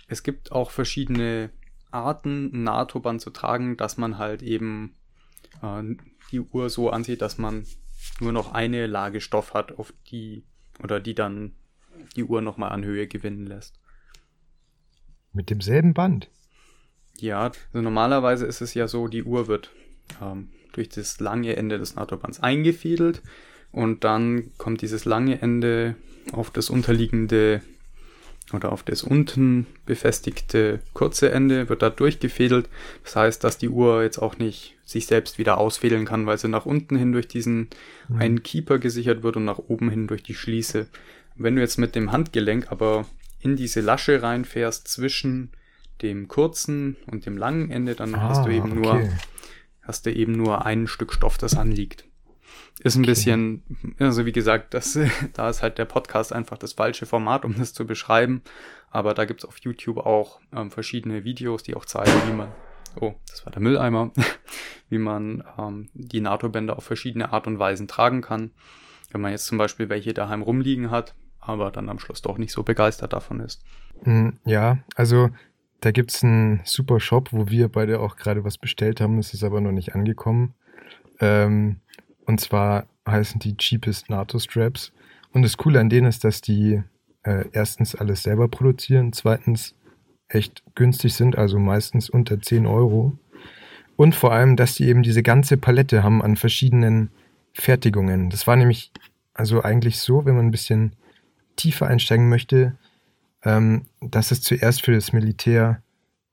es gibt auch verschiedene Arten, NATO-Band zu tragen, dass man halt eben äh, die Uhr so ansieht, dass man nur noch eine Lage Stoff hat, auf die oder die dann die Uhr nochmal an Höhe gewinnen lässt. Mit demselben Band? Ja, also normalerweise ist es ja so, die Uhr wird ähm, durch das lange Ende des NATO-Bands eingefädelt und dann kommt dieses lange Ende auf das unterliegende oder auf das unten befestigte kurze Ende wird da durchgefädelt. Das heißt, dass die Uhr jetzt auch nicht sich selbst wieder ausfädeln kann, weil sie nach unten hin durch diesen mhm. einen Keeper gesichert wird und nach oben hin durch die Schließe. Wenn du jetzt mit dem Handgelenk aber in diese Lasche reinfährst zwischen dem kurzen und dem langen Ende, dann ah, hast du eben okay. nur hast du eben nur ein Stück Stoff, das anliegt. Ist ein okay. bisschen, also wie gesagt, das, da ist halt der Podcast einfach das falsche Format, um das zu beschreiben. Aber da gibt's auf YouTube auch ähm, verschiedene Videos, die auch zeigen, wie man, oh, das war der Mülleimer, wie man ähm, die NATO-Bänder auf verschiedene Art und Weisen tragen kann. Wenn man jetzt zum Beispiel welche daheim rumliegen hat, aber dann am Schluss doch nicht so begeistert davon ist. Hm, ja, also da gibt's einen super Shop, wo wir beide auch gerade was bestellt haben, es ist aber noch nicht angekommen. Ähm, und zwar heißen die Cheapest NATO Straps. Und das Coole an denen ist, dass die äh, erstens alles selber produzieren, zweitens echt günstig sind, also meistens unter 10 Euro. Und vor allem, dass die eben diese ganze Palette haben an verschiedenen Fertigungen. Das war nämlich also eigentlich so, wenn man ein bisschen tiefer einsteigen möchte, ähm, dass es zuerst für das Militär,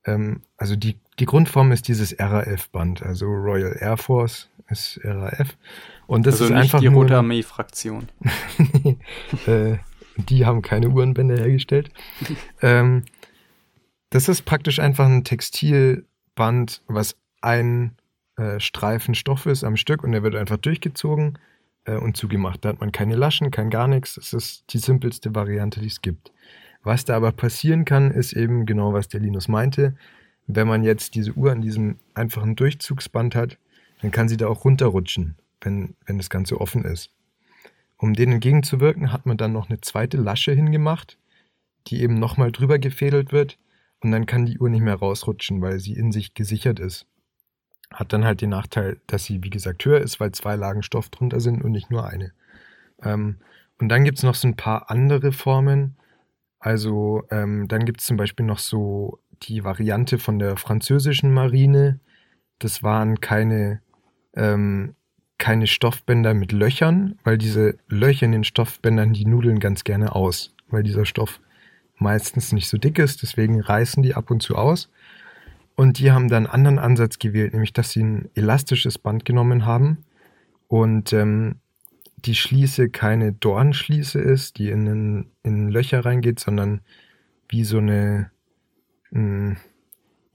ähm, also die, die Grundform ist dieses RAF-Band, also Royal Air Force ist RAF. Und das also ist einfach die Rote Armee-Fraktion. äh, die haben keine Uhrenbänder hergestellt. ähm, das ist praktisch einfach ein Textilband, was ein äh, Streifen Stoff ist am Stück und der wird einfach durchgezogen äh, und zugemacht. Da hat man keine Laschen, kein gar nichts. Das ist die simpelste Variante, die es gibt. Was da aber passieren kann, ist eben genau, was der Linus meinte. Wenn man jetzt diese Uhr an diesem einfachen Durchzugsband hat, dann kann sie da auch runterrutschen, wenn, wenn das Ganze offen ist. Um denen entgegenzuwirken, hat man dann noch eine zweite Lasche hingemacht, die eben nochmal drüber gefädelt wird und dann kann die Uhr nicht mehr rausrutschen, weil sie in sich gesichert ist. Hat dann halt den Nachteil, dass sie, wie gesagt, höher ist, weil zwei Lagen Stoff drunter sind und nicht nur eine. Ähm, und dann gibt es noch so ein paar andere Formen. Also ähm, dann gibt es zum Beispiel noch so die Variante von der französischen Marine. Das waren keine ähm, keine Stoffbänder mit Löchern, weil diese Löcher in den Stoffbändern, die nudeln ganz gerne aus, weil dieser Stoff meistens nicht so dick ist, deswegen reißen die ab und zu aus. Und die haben dann einen anderen Ansatz gewählt, nämlich dass sie ein elastisches Band genommen haben und ähm, die Schließe keine Dornschließe ist, die in, in, in Löcher reingeht, sondern wie so eine, mh, hm,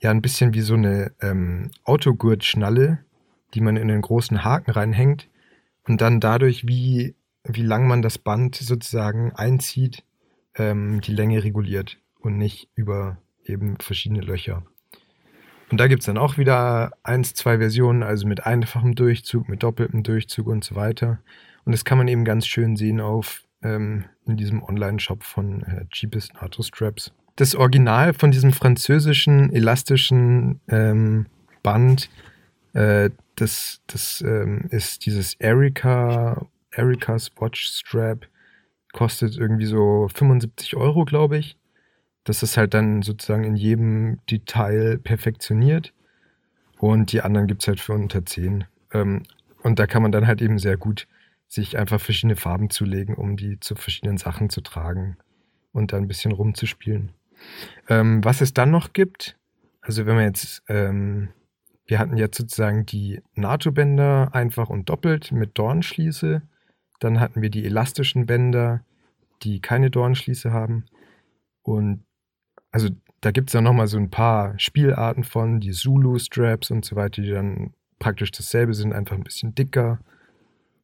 ja, ein bisschen wie so eine ähm, Autogurtschnalle, die man in den großen Haken reinhängt und dann dadurch, wie, wie lang man das Band sozusagen einzieht, ähm, die Länge reguliert und nicht über eben verschiedene Löcher. Und da gibt es dann auch wieder eins, zwei Versionen, also mit einfachem Durchzug, mit doppeltem Durchzug und so weiter. Und das kann man eben ganz schön sehen auf ähm, in diesem Online-Shop von äh, Cheapest NATO Straps. das Original von diesem französischen elastischen ähm, Band, äh, das, das ähm, ist dieses Erika, Erika's Watch Strap, kostet irgendwie so 75 Euro, glaube ich. Das ist halt dann sozusagen in jedem Detail perfektioniert. Und die anderen gibt es halt für unter 10. Ähm, und da kann man dann halt eben sehr gut sich einfach verschiedene Farben zulegen, um die zu verschiedenen Sachen zu tragen und dann ein bisschen rumzuspielen. Ähm, was es dann noch gibt, also wenn man jetzt, ähm, wir hatten jetzt sozusagen die NATO-Bänder einfach und doppelt mit Dornschließe. Dann hatten wir die elastischen Bänder, die keine Dornschließe haben. Und also da gibt es dann nochmal so ein paar Spielarten von, die Zulu-Straps und so weiter, die dann praktisch dasselbe sind, einfach ein bisschen dicker.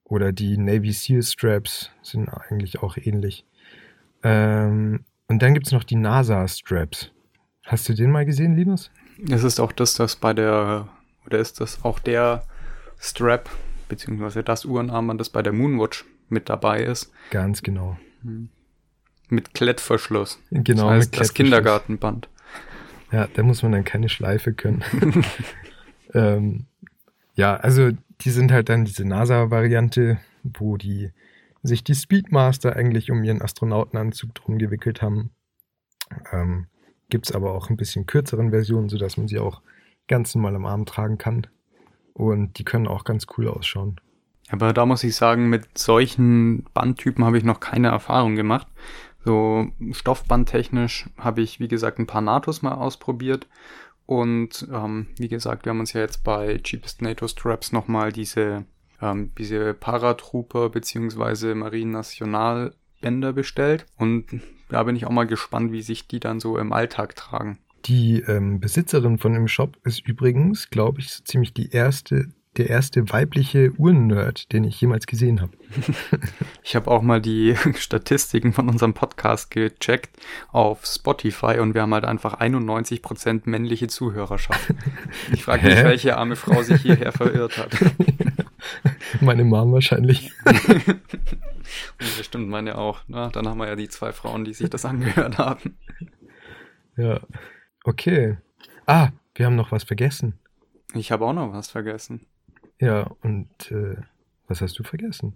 Oder die Navy Seal Straps sind eigentlich auch ähnlich. Ähm, und dann gibt es noch die NASA Straps. Hast du den mal gesehen, Linus? Es ist auch das, das bei der, oder ist das auch der Strap, beziehungsweise das Uhrenarmband, das bei der Moonwatch mit dabei ist. Ganz genau. Hm. Mit Klettverschluss. Genau, das heißt, das Kindergartenband. Ja, da muss man dann keine Schleife können. ähm, ja, also die sind halt dann diese NASA-Variante, wo die sich die Speedmaster eigentlich um ihren Astronautenanzug drum gewickelt haben. Ähm, Gibt es aber auch ein bisschen kürzeren Versionen, sodass man sie auch ganz normal am Arm tragen kann. Und die können auch ganz cool ausschauen. Aber da muss ich sagen, mit solchen Bandtypen habe ich noch keine Erfahrung gemacht. So stoffbandtechnisch habe ich, wie gesagt, ein paar Natos mal ausprobiert und ähm, wie gesagt, wir haben uns ja jetzt bei Cheapest NATO Straps nochmal diese, ähm, diese Paratrooper bzw. Marine National Bänder bestellt. Und da bin ich auch mal gespannt, wie sich die dann so im Alltag tragen. Die ähm, Besitzerin von dem Shop ist übrigens, glaube ich, so ziemlich die erste der erste weibliche Uhrennerd, den ich jemals gesehen habe. ich habe auch mal die Statistiken von unserem Podcast gecheckt auf Spotify und wir haben halt einfach 91% männliche Zuhörerschaft. Ich frage mich, welche arme Frau sich hierher verirrt hat. Meine Mom wahrscheinlich. und bestimmt meine auch. Na, dann haben wir ja die zwei Frauen, die sich das angehört haben. Ja. Okay. Ah, wir haben noch was vergessen. Ich habe auch noch was vergessen. Ja, und äh, was hast du vergessen?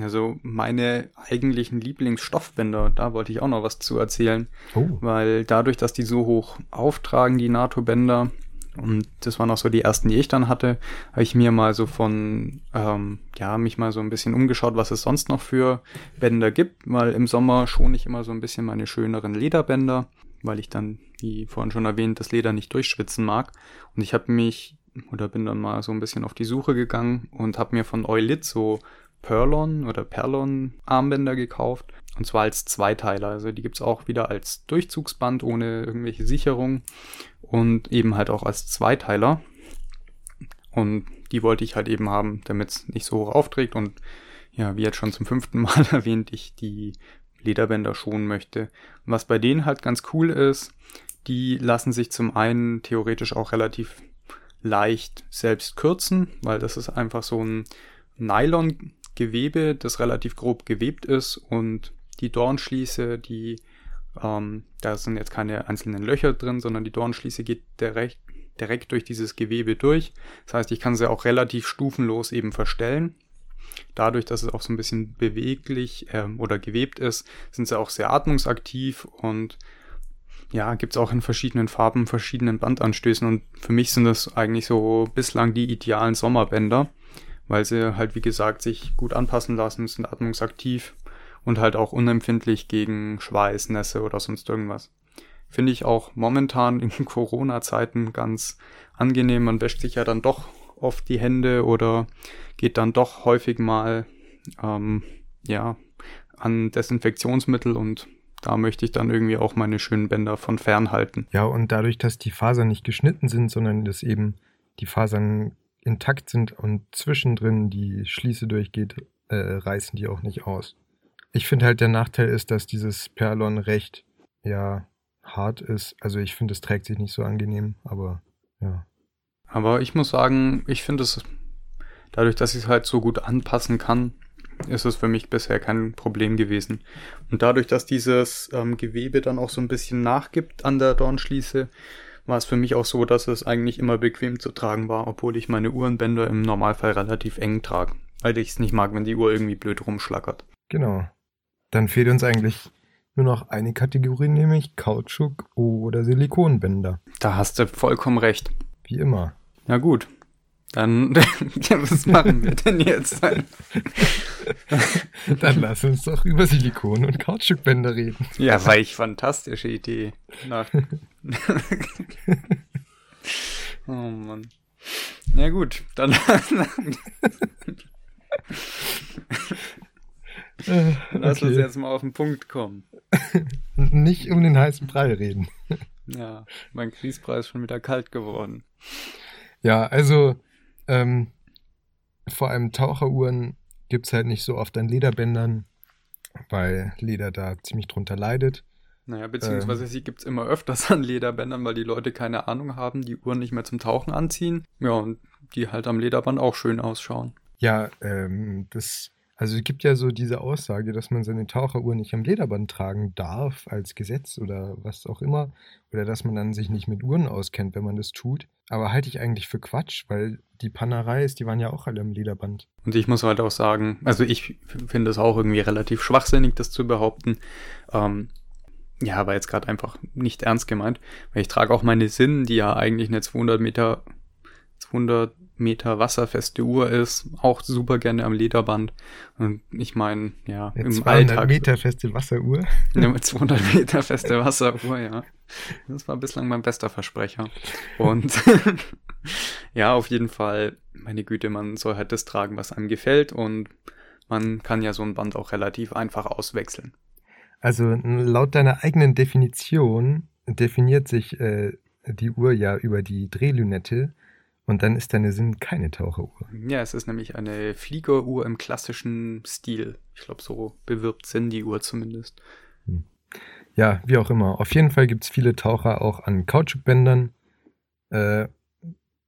Also meine eigentlichen Lieblingsstoffbänder, da wollte ich auch noch was zu erzählen. Oh. Weil dadurch, dass die so hoch auftragen, die NATO-Bänder, und das waren auch so die ersten, die ich dann hatte, habe ich mir mal so von, ähm, ja, mich mal so ein bisschen umgeschaut, was es sonst noch für Bänder gibt, weil im Sommer schon ich immer so ein bisschen meine schöneren Lederbänder, weil ich dann, wie vorhin schon erwähnt, das Leder nicht durchschwitzen mag. Und ich habe mich oder bin dann mal so ein bisschen auf die Suche gegangen und habe mir von Eulit so Perlon oder Perlon Armbänder gekauft. Und zwar als Zweiteiler. Also die gibt's auch wieder als Durchzugsband ohne irgendwelche Sicherung und eben halt auch als Zweiteiler. Und die wollte ich halt eben haben, damit es nicht so hoch aufträgt. Und ja, wie jetzt schon zum fünften Mal erwähnt, ich die Lederbänder schonen möchte. Was bei denen halt ganz cool ist, die lassen sich zum einen theoretisch auch relativ leicht selbst kürzen, weil das ist einfach so ein Nylon-Gewebe, das relativ grob gewebt ist und die Dornschließe, die ähm, da sind jetzt keine einzelnen Löcher drin, sondern die Dornschließe geht direkt, direkt durch dieses Gewebe durch. Das heißt, ich kann sie auch relativ stufenlos eben verstellen. Dadurch, dass es auch so ein bisschen beweglich äh, oder gewebt ist, sind sie auch sehr atmungsaktiv und ja, gibt's auch in verschiedenen Farben, verschiedenen Bandanstößen und für mich sind das eigentlich so bislang die idealen Sommerbänder, weil sie halt wie gesagt sich gut anpassen lassen, sind atmungsaktiv und halt auch unempfindlich gegen Schweiß, Nässe oder sonst irgendwas. Finde ich auch momentan in Corona-Zeiten ganz angenehm. Man wäscht sich ja dann doch oft die Hände oder geht dann doch häufig mal ähm, ja an Desinfektionsmittel und da möchte ich dann irgendwie auch meine schönen Bänder von fern halten. Ja, und dadurch, dass die Fasern nicht geschnitten sind, sondern dass eben die Fasern intakt sind und zwischendrin die Schließe durchgeht, äh, reißen die auch nicht aus. Ich finde halt der Nachteil ist, dass dieses Perlon recht, ja, hart ist. Also ich finde, es trägt sich nicht so angenehm, aber ja. Aber ich muss sagen, ich finde es dadurch, dass ich es halt so gut anpassen kann, ist es für mich bisher kein Problem gewesen. Und dadurch, dass dieses ähm, Gewebe dann auch so ein bisschen nachgibt an der Dornschließe, war es für mich auch so, dass es eigentlich immer bequem zu tragen war, obwohl ich meine Uhrenbänder im Normalfall relativ eng trage, weil ich es nicht mag, wenn die Uhr irgendwie blöd rumschlackert. Genau. Dann fehlt uns eigentlich nur noch eine Kategorie, nämlich Kautschuk oder Silikonbänder. Da hast du vollkommen recht. Wie immer. Na gut. Dann, ja, was machen wir denn jetzt? Dann lass uns doch über Silikon- und Kautschukbänder reden. Ja, war ich fantastische Idee. oh Mann. Na gut, dann. Lass uns jetzt mal auf den Punkt kommen. Nicht um den heißen Brei reden. Ja, mein Kiespreis ist schon wieder kalt geworden. Ja, also ähm, vor allem Taucheruhren gibt es halt nicht so oft an Lederbändern, weil Leder da ziemlich drunter leidet. Naja, beziehungsweise ähm, sie gibt es immer öfters an Lederbändern, weil die Leute keine Ahnung haben, die Uhren nicht mehr zum Tauchen anziehen. Ja, und die halt am Lederband auch schön ausschauen. Ja, ähm, das also es gibt ja so diese Aussage, dass man seine Taucheruhr nicht am Lederband tragen darf als Gesetz oder was auch immer. Oder dass man dann sich nicht mit Uhren auskennt, wenn man das tut. Aber halte ich eigentlich für Quatsch, weil die Panereis, die waren ja auch alle am Lederband. Und ich muss halt auch sagen, also ich finde es auch irgendwie relativ schwachsinnig, das zu behaupten. Ähm, ja, aber jetzt gerade einfach nicht ernst gemeint, weil ich trage auch meine Sinn, die ja eigentlich eine 200 Meter, 200 Meter wasserfeste Uhr ist, auch super gerne am Lederband. Und ich meine, ja, ja, im 200 Alltag. Meter feste Wasseruhr? Ja, 200 Meter feste Wasseruhr, ja. Das war bislang mein bester Versprecher. Und ja, auf jeden Fall, meine Güte, man soll halt das tragen, was einem gefällt und man kann ja so ein Band auch relativ einfach auswechseln. Also laut deiner eigenen Definition definiert sich äh, die Uhr ja über die Drehlünette und dann ist deine Sinn keine Taucheruhr. Ja, es ist nämlich eine Fliegeruhr im klassischen Stil. Ich glaube, so bewirbt Sinn die Uhr zumindest. Hm. Ja, wie auch immer. Auf jeden Fall gibt es viele Taucher auch an Kautschukbändern, äh,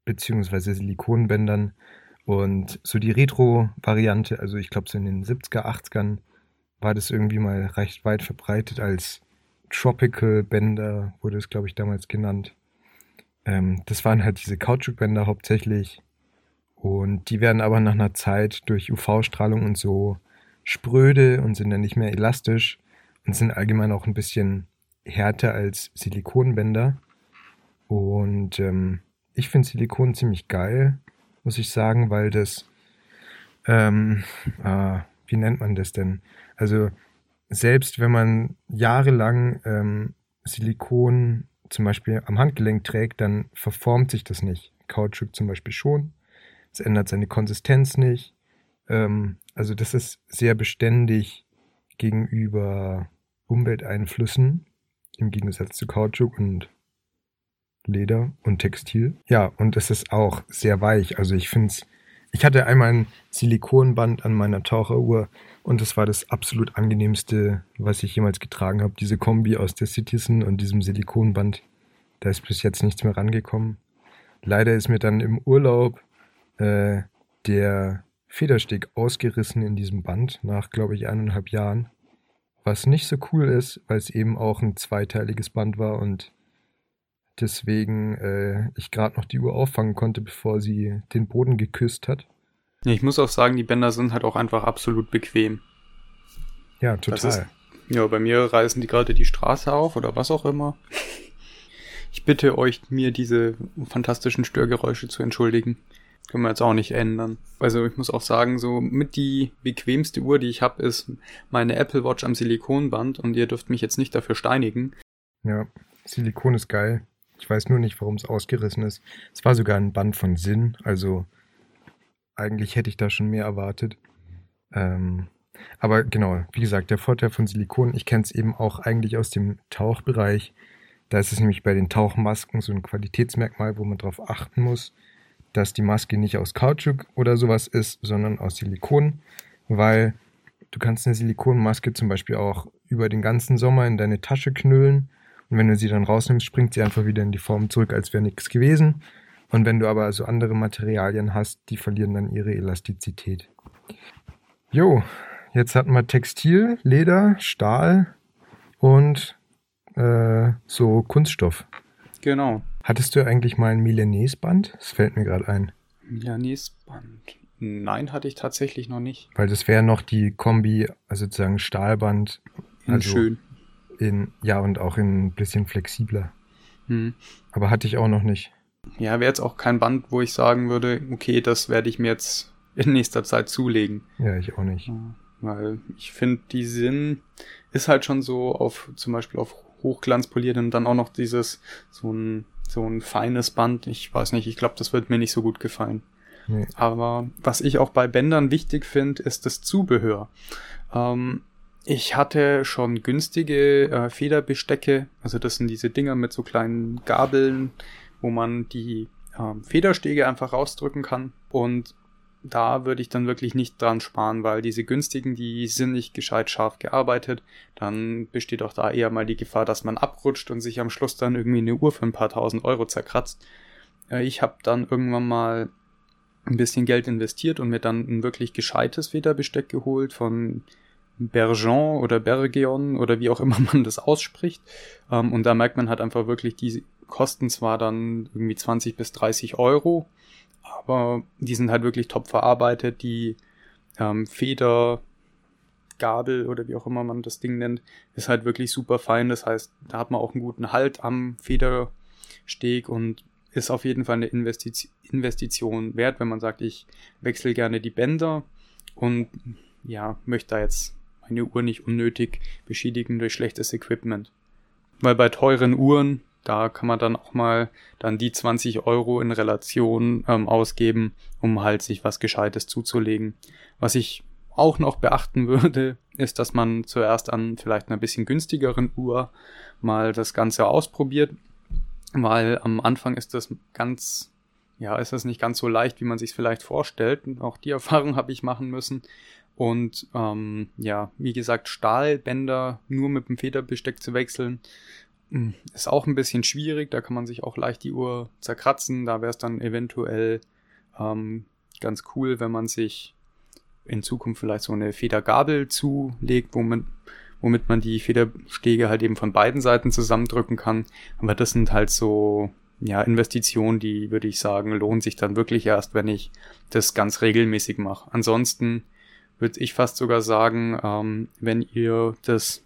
beziehungsweise Silikonbändern. Und so die Retro-Variante, also ich glaube so in den 70er, 80ern, war das irgendwie mal recht weit verbreitet als Tropical Bänder, wurde es, glaube ich, damals genannt. Ähm, das waren halt diese Kautschukbänder hauptsächlich. Und die werden aber nach einer Zeit durch UV-Strahlung und so spröde und sind dann nicht mehr elastisch und sind allgemein auch ein bisschen härter als Silikonbänder. Und ähm, ich finde Silikon ziemlich geil, muss ich sagen, weil das, ähm, äh, wie nennt man das denn? Also selbst wenn man jahrelang ähm, Silikon zum Beispiel am Handgelenk trägt, dann verformt sich das nicht. Kautschuk zum Beispiel schon. Es ändert seine Konsistenz nicht. Ähm, also das ist sehr beständig gegenüber Umwelteinflüssen im Gegensatz zu Kautschuk und Leder und Textil. Ja, und es ist auch sehr weich. Also ich finde es, ich hatte einmal ein Silikonband an meiner Taucheruhr und das war das absolut angenehmste, was ich jemals getragen habe. Diese Kombi aus der Citizen und diesem Silikonband. Da ist bis jetzt nichts mehr rangekommen. Leider ist mir dann im Urlaub äh, der Federsteg ausgerissen in diesem Band nach, glaube ich, eineinhalb Jahren. Was nicht so cool ist, weil es eben auch ein zweiteiliges Band war und deswegen äh, ich gerade noch die Uhr auffangen konnte, bevor sie den Boden geküsst hat. Ich muss auch sagen, die Bänder sind halt auch einfach absolut bequem. Ja, total. Ist, ja, bei mir reißen die gerade die Straße auf oder was auch immer. Ich bitte euch, mir diese fantastischen Störgeräusche zu entschuldigen. Können wir jetzt auch nicht ändern. Also ich muss auch sagen, so mit die bequemste Uhr, die ich habe, ist meine Apple Watch am Silikonband und ihr dürft mich jetzt nicht dafür steinigen. Ja, Silikon ist geil. Ich weiß nur nicht, warum es ausgerissen ist. Es war sogar ein Band von Sinn, also eigentlich hätte ich da schon mehr erwartet. Ähm, aber genau, wie gesagt, der Vorteil von Silikon, ich kenne es eben auch eigentlich aus dem Tauchbereich. Da ist es nämlich bei den Tauchmasken so ein Qualitätsmerkmal, wo man darauf achten muss, dass die Maske nicht aus Kautschuk oder sowas ist, sondern aus Silikon, weil du kannst eine Silikonmaske zum Beispiel auch über den ganzen Sommer in deine Tasche knüllen und wenn du sie dann rausnimmst, springt sie einfach wieder in die Form zurück, als wäre nichts gewesen. Und wenn du aber so andere Materialien hast, die verlieren dann ihre Elastizität. Jo, jetzt hatten wir Textil, Leder, Stahl und äh, so Kunststoff. Genau. Hattest du eigentlich mal ein Milanese-Band? Das fällt mir gerade ein. Milanese-Band. Nein, hatte ich tatsächlich noch nicht. Weil das wäre noch die Kombi, also sozusagen Stahlband. Also schön. In, ja, und auch in ein bisschen flexibler. Hm. Aber hatte ich auch noch nicht. Ja, wäre jetzt auch kein Band, wo ich sagen würde, okay, das werde ich mir jetzt in nächster Zeit zulegen. Ja, ich auch nicht. Weil ich finde, die Sinn ist halt schon so auf, zum Beispiel auf Hochglanz poliert und dann auch noch dieses, so ein, so ein feines Band. Ich weiß nicht, ich glaube, das wird mir nicht so gut gefallen. Nee. Aber was ich auch bei Bändern wichtig finde, ist das Zubehör. Ähm, ich hatte schon günstige äh, Federbestecke, also das sind diese Dinger mit so kleinen Gabeln, wo man die ähm, Federstege einfach rausdrücken kann. Und da würde ich dann wirklich nicht dran sparen, weil diese günstigen, die sind nicht gescheit scharf gearbeitet. Dann besteht auch da eher mal die Gefahr, dass man abrutscht und sich am Schluss dann irgendwie eine Uhr für ein paar tausend Euro zerkratzt. Äh, ich habe dann irgendwann mal ein bisschen Geld investiert und mir dann ein wirklich gescheites Federbesteck geholt von Bergeon oder Bergeon oder wie auch immer man das ausspricht. Ähm, und da merkt man halt einfach wirklich, die kosten zwar dann irgendwie 20 bis 30 Euro, aber die sind halt wirklich top verarbeitet. Die ähm, Feder, Gabel oder wie auch immer man das Ding nennt, ist halt wirklich super fein. Das heißt, da hat man auch einen guten Halt am Federsteg und ist auf jeden Fall eine Investition, Investition wert, wenn man sagt, ich wechsle gerne die Bänder und ja, möchte da jetzt meine Uhr nicht unnötig beschädigen durch schlechtes Equipment. Weil bei teuren Uhren, da kann man dann auch mal dann die 20 Euro in Relation ähm, ausgeben, um halt sich was Gescheites zuzulegen. Was ich auch noch beachten würde, ist, dass man zuerst an vielleicht einer bisschen günstigeren Uhr mal das Ganze ausprobiert, weil am Anfang ist das ganz, ja, ist das nicht ganz so leicht, wie man sich vielleicht vorstellt. Auch die Erfahrung habe ich machen müssen. Und ähm, ja, wie gesagt, Stahlbänder nur mit dem Federbesteck zu wechseln, hm, ist auch ein bisschen schwierig. Da kann man sich auch leicht die Uhr zerkratzen. Da wäre es dann eventuell ähm, ganz cool, wenn man sich in Zukunft vielleicht so eine Federgabel zulegt, womit, womit man die Federstege halt eben von beiden Seiten zusammendrücken kann. Aber das sind halt so ja, Investitionen, die würde ich sagen, lohnen sich dann wirklich erst, wenn ich das ganz regelmäßig mache. Ansonsten würde ich fast sogar sagen, ähm, wenn ihr das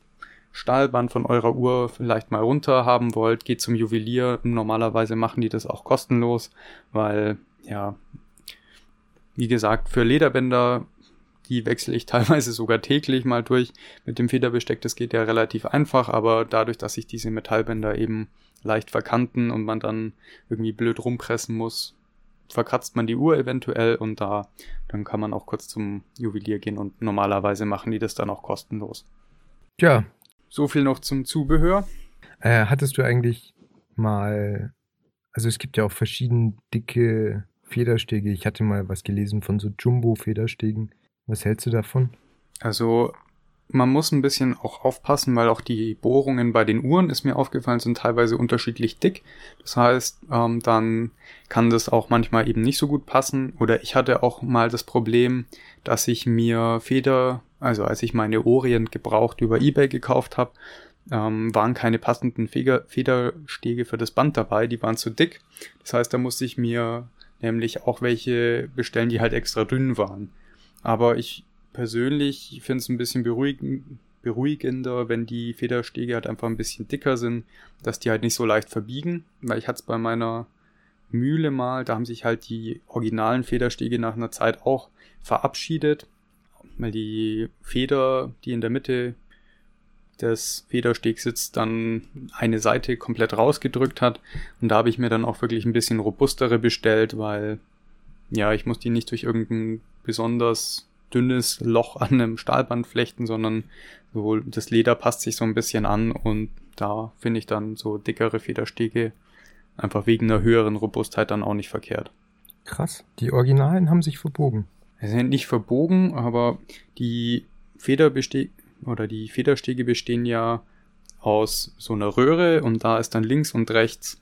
Stahlband von eurer Uhr vielleicht mal runter haben wollt, geht zum Juwelier. Normalerweise machen die das auch kostenlos, weil, ja, wie gesagt, für Lederbänder, die wechsle ich teilweise sogar täglich mal durch. Mit dem Federbesteck, das geht ja relativ einfach, aber dadurch, dass sich diese Metallbänder eben leicht verkanten und man dann irgendwie blöd rumpressen muss, verkratzt man die Uhr eventuell und da dann kann man auch kurz zum Juwelier gehen und normalerweise machen die das dann auch kostenlos. Tja. So viel noch zum Zubehör. Äh, hattest du eigentlich mal, also es gibt ja auch verschiedene dicke Federstege. Ich hatte mal was gelesen von so Jumbo-Federstegen. Was hältst du davon? Also man muss ein bisschen auch aufpassen, weil auch die Bohrungen bei den Uhren, ist mir aufgefallen, sind teilweise unterschiedlich dick. Das heißt, ähm, dann kann das auch manchmal eben nicht so gut passen. Oder ich hatte auch mal das Problem, dass ich mir Feder, also als ich meine Orient gebraucht über eBay gekauft habe, ähm, waren keine passenden Feder Federstege für das Band dabei, die waren zu dick. Das heißt, da musste ich mir nämlich auch welche bestellen, die halt extra dünn waren. Aber ich persönlich finde es ein bisschen beruhigend, beruhigender, wenn die Federstege halt einfach ein bisschen dicker sind, dass die halt nicht so leicht verbiegen, weil ich hatte es bei meiner Mühle mal, da haben sich halt die originalen Federstege nach einer Zeit auch verabschiedet, weil die Feder, die in der Mitte des Federstegs sitzt, dann eine Seite komplett rausgedrückt hat. Und da habe ich mir dann auch wirklich ein bisschen robustere bestellt, weil ja, ich muss die nicht durch irgendein besonders dünnes Loch an einem Stahlband flechten, sondern so das Leder passt sich so ein bisschen an und da finde ich dann so dickere Federstege einfach wegen einer höheren Robustheit dann auch nicht verkehrt. Krass, die Originalen haben sich verbogen. Sie sind nicht verbogen, aber die Federbeste oder die Federstege bestehen ja aus so einer Röhre und da ist dann links und rechts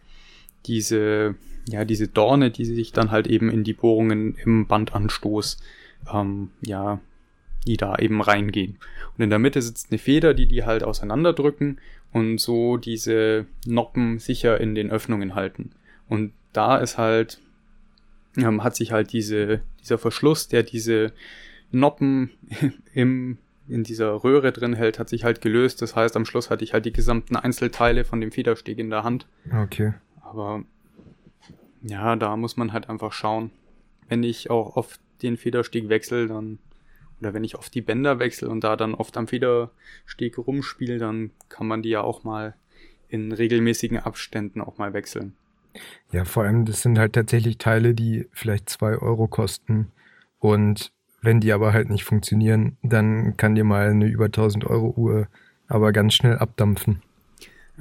diese ja diese Dorne, die sich dann halt eben in die Bohrungen im Bandanstoß ähm, ja, die da eben reingehen. Und in der Mitte sitzt eine Feder, die die halt auseinanderdrücken und so diese Noppen sicher in den Öffnungen halten. Und da ist halt, ähm, hat sich halt diese, dieser Verschluss, der diese Noppen im, in dieser Röhre drin hält, hat sich halt gelöst. Das heißt, am Schluss hatte ich halt die gesamten Einzelteile von dem Federsteg in der Hand. Okay. Aber ja, da muss man halt einfach schauen. Wenn ich auch auf den Federsteg wechsle, dann oder wenn ich oft die Bänder wechsle und da dann oft am Federsteg rumspiele, dann kann man die ja auch mal in regelmäßigen Abständen auch mal wechseln. Ja, vor allem, das sind halt tatsächlich Teile, die vielleicht zwei Euro kosten. Und wenn die aber halt nicht funktionieren, dann kann dir mal eine über 1000 Euro Uhr aber ganz schnell abdampfen.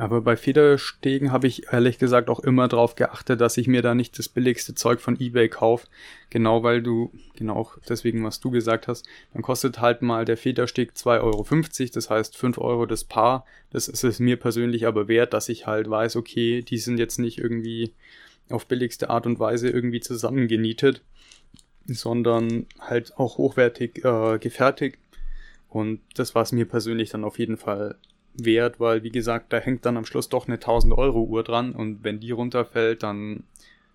Aber bei Federstegen habe ich ehrlich gesagt auch immer darauf geachtet, dass ich mir da nicht das billigste Zeug von eBay kaufe. Genau weil du, genau auch deswegen, was du gesagt hast, dann kostet halt mal der Federsteg 2,50 Euro, das heißt 5 Euro das Paar. Das ist es mir persönlich aber wert, dass ich halt weiß, okay, die sind jetzt nicht irgendwie auf billigste Art und Weise irgendwie zusammengenietet, sondern halt auch hochwertig äh, gefertigt. Und das war es mir persönlich dann auf jeden Fall wert, weil wie gesagt, da hängt dann am Schluss doch eine 1000 Euro Uhr dran und wenn die runterfällt, dann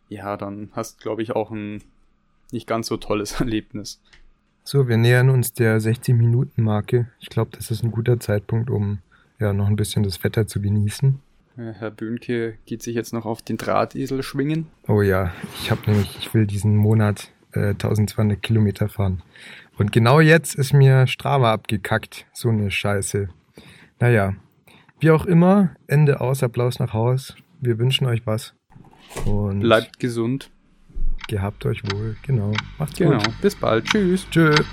ja, dann hast glaube ich auch ein nicht ganz so tolles Erlebnis. So, wir nähern uns der 16 Minuten Marke. Ich glaube, das ist ein guter Zeitpunkt, um ja noch ein bisschen das Wetter zu genießen. Herr Böhnke geht sich jetzt noch auf den Drahtesel schwingen. Oh ja, ich habe nämlich, ich will diesen Monat äh, 1200 Kilometer fahren. Und genau jetzt ist mir Strava abgekackt. So eine Scheiße. Naja, wie auch immer, Ende aus, Applaus nach Haus. Wir wünschen euch was. Und Bleibt gesund. Gehabt euch wohl, genau. Macht's genau. gut. Bis bald. Tschüss. Tschüss.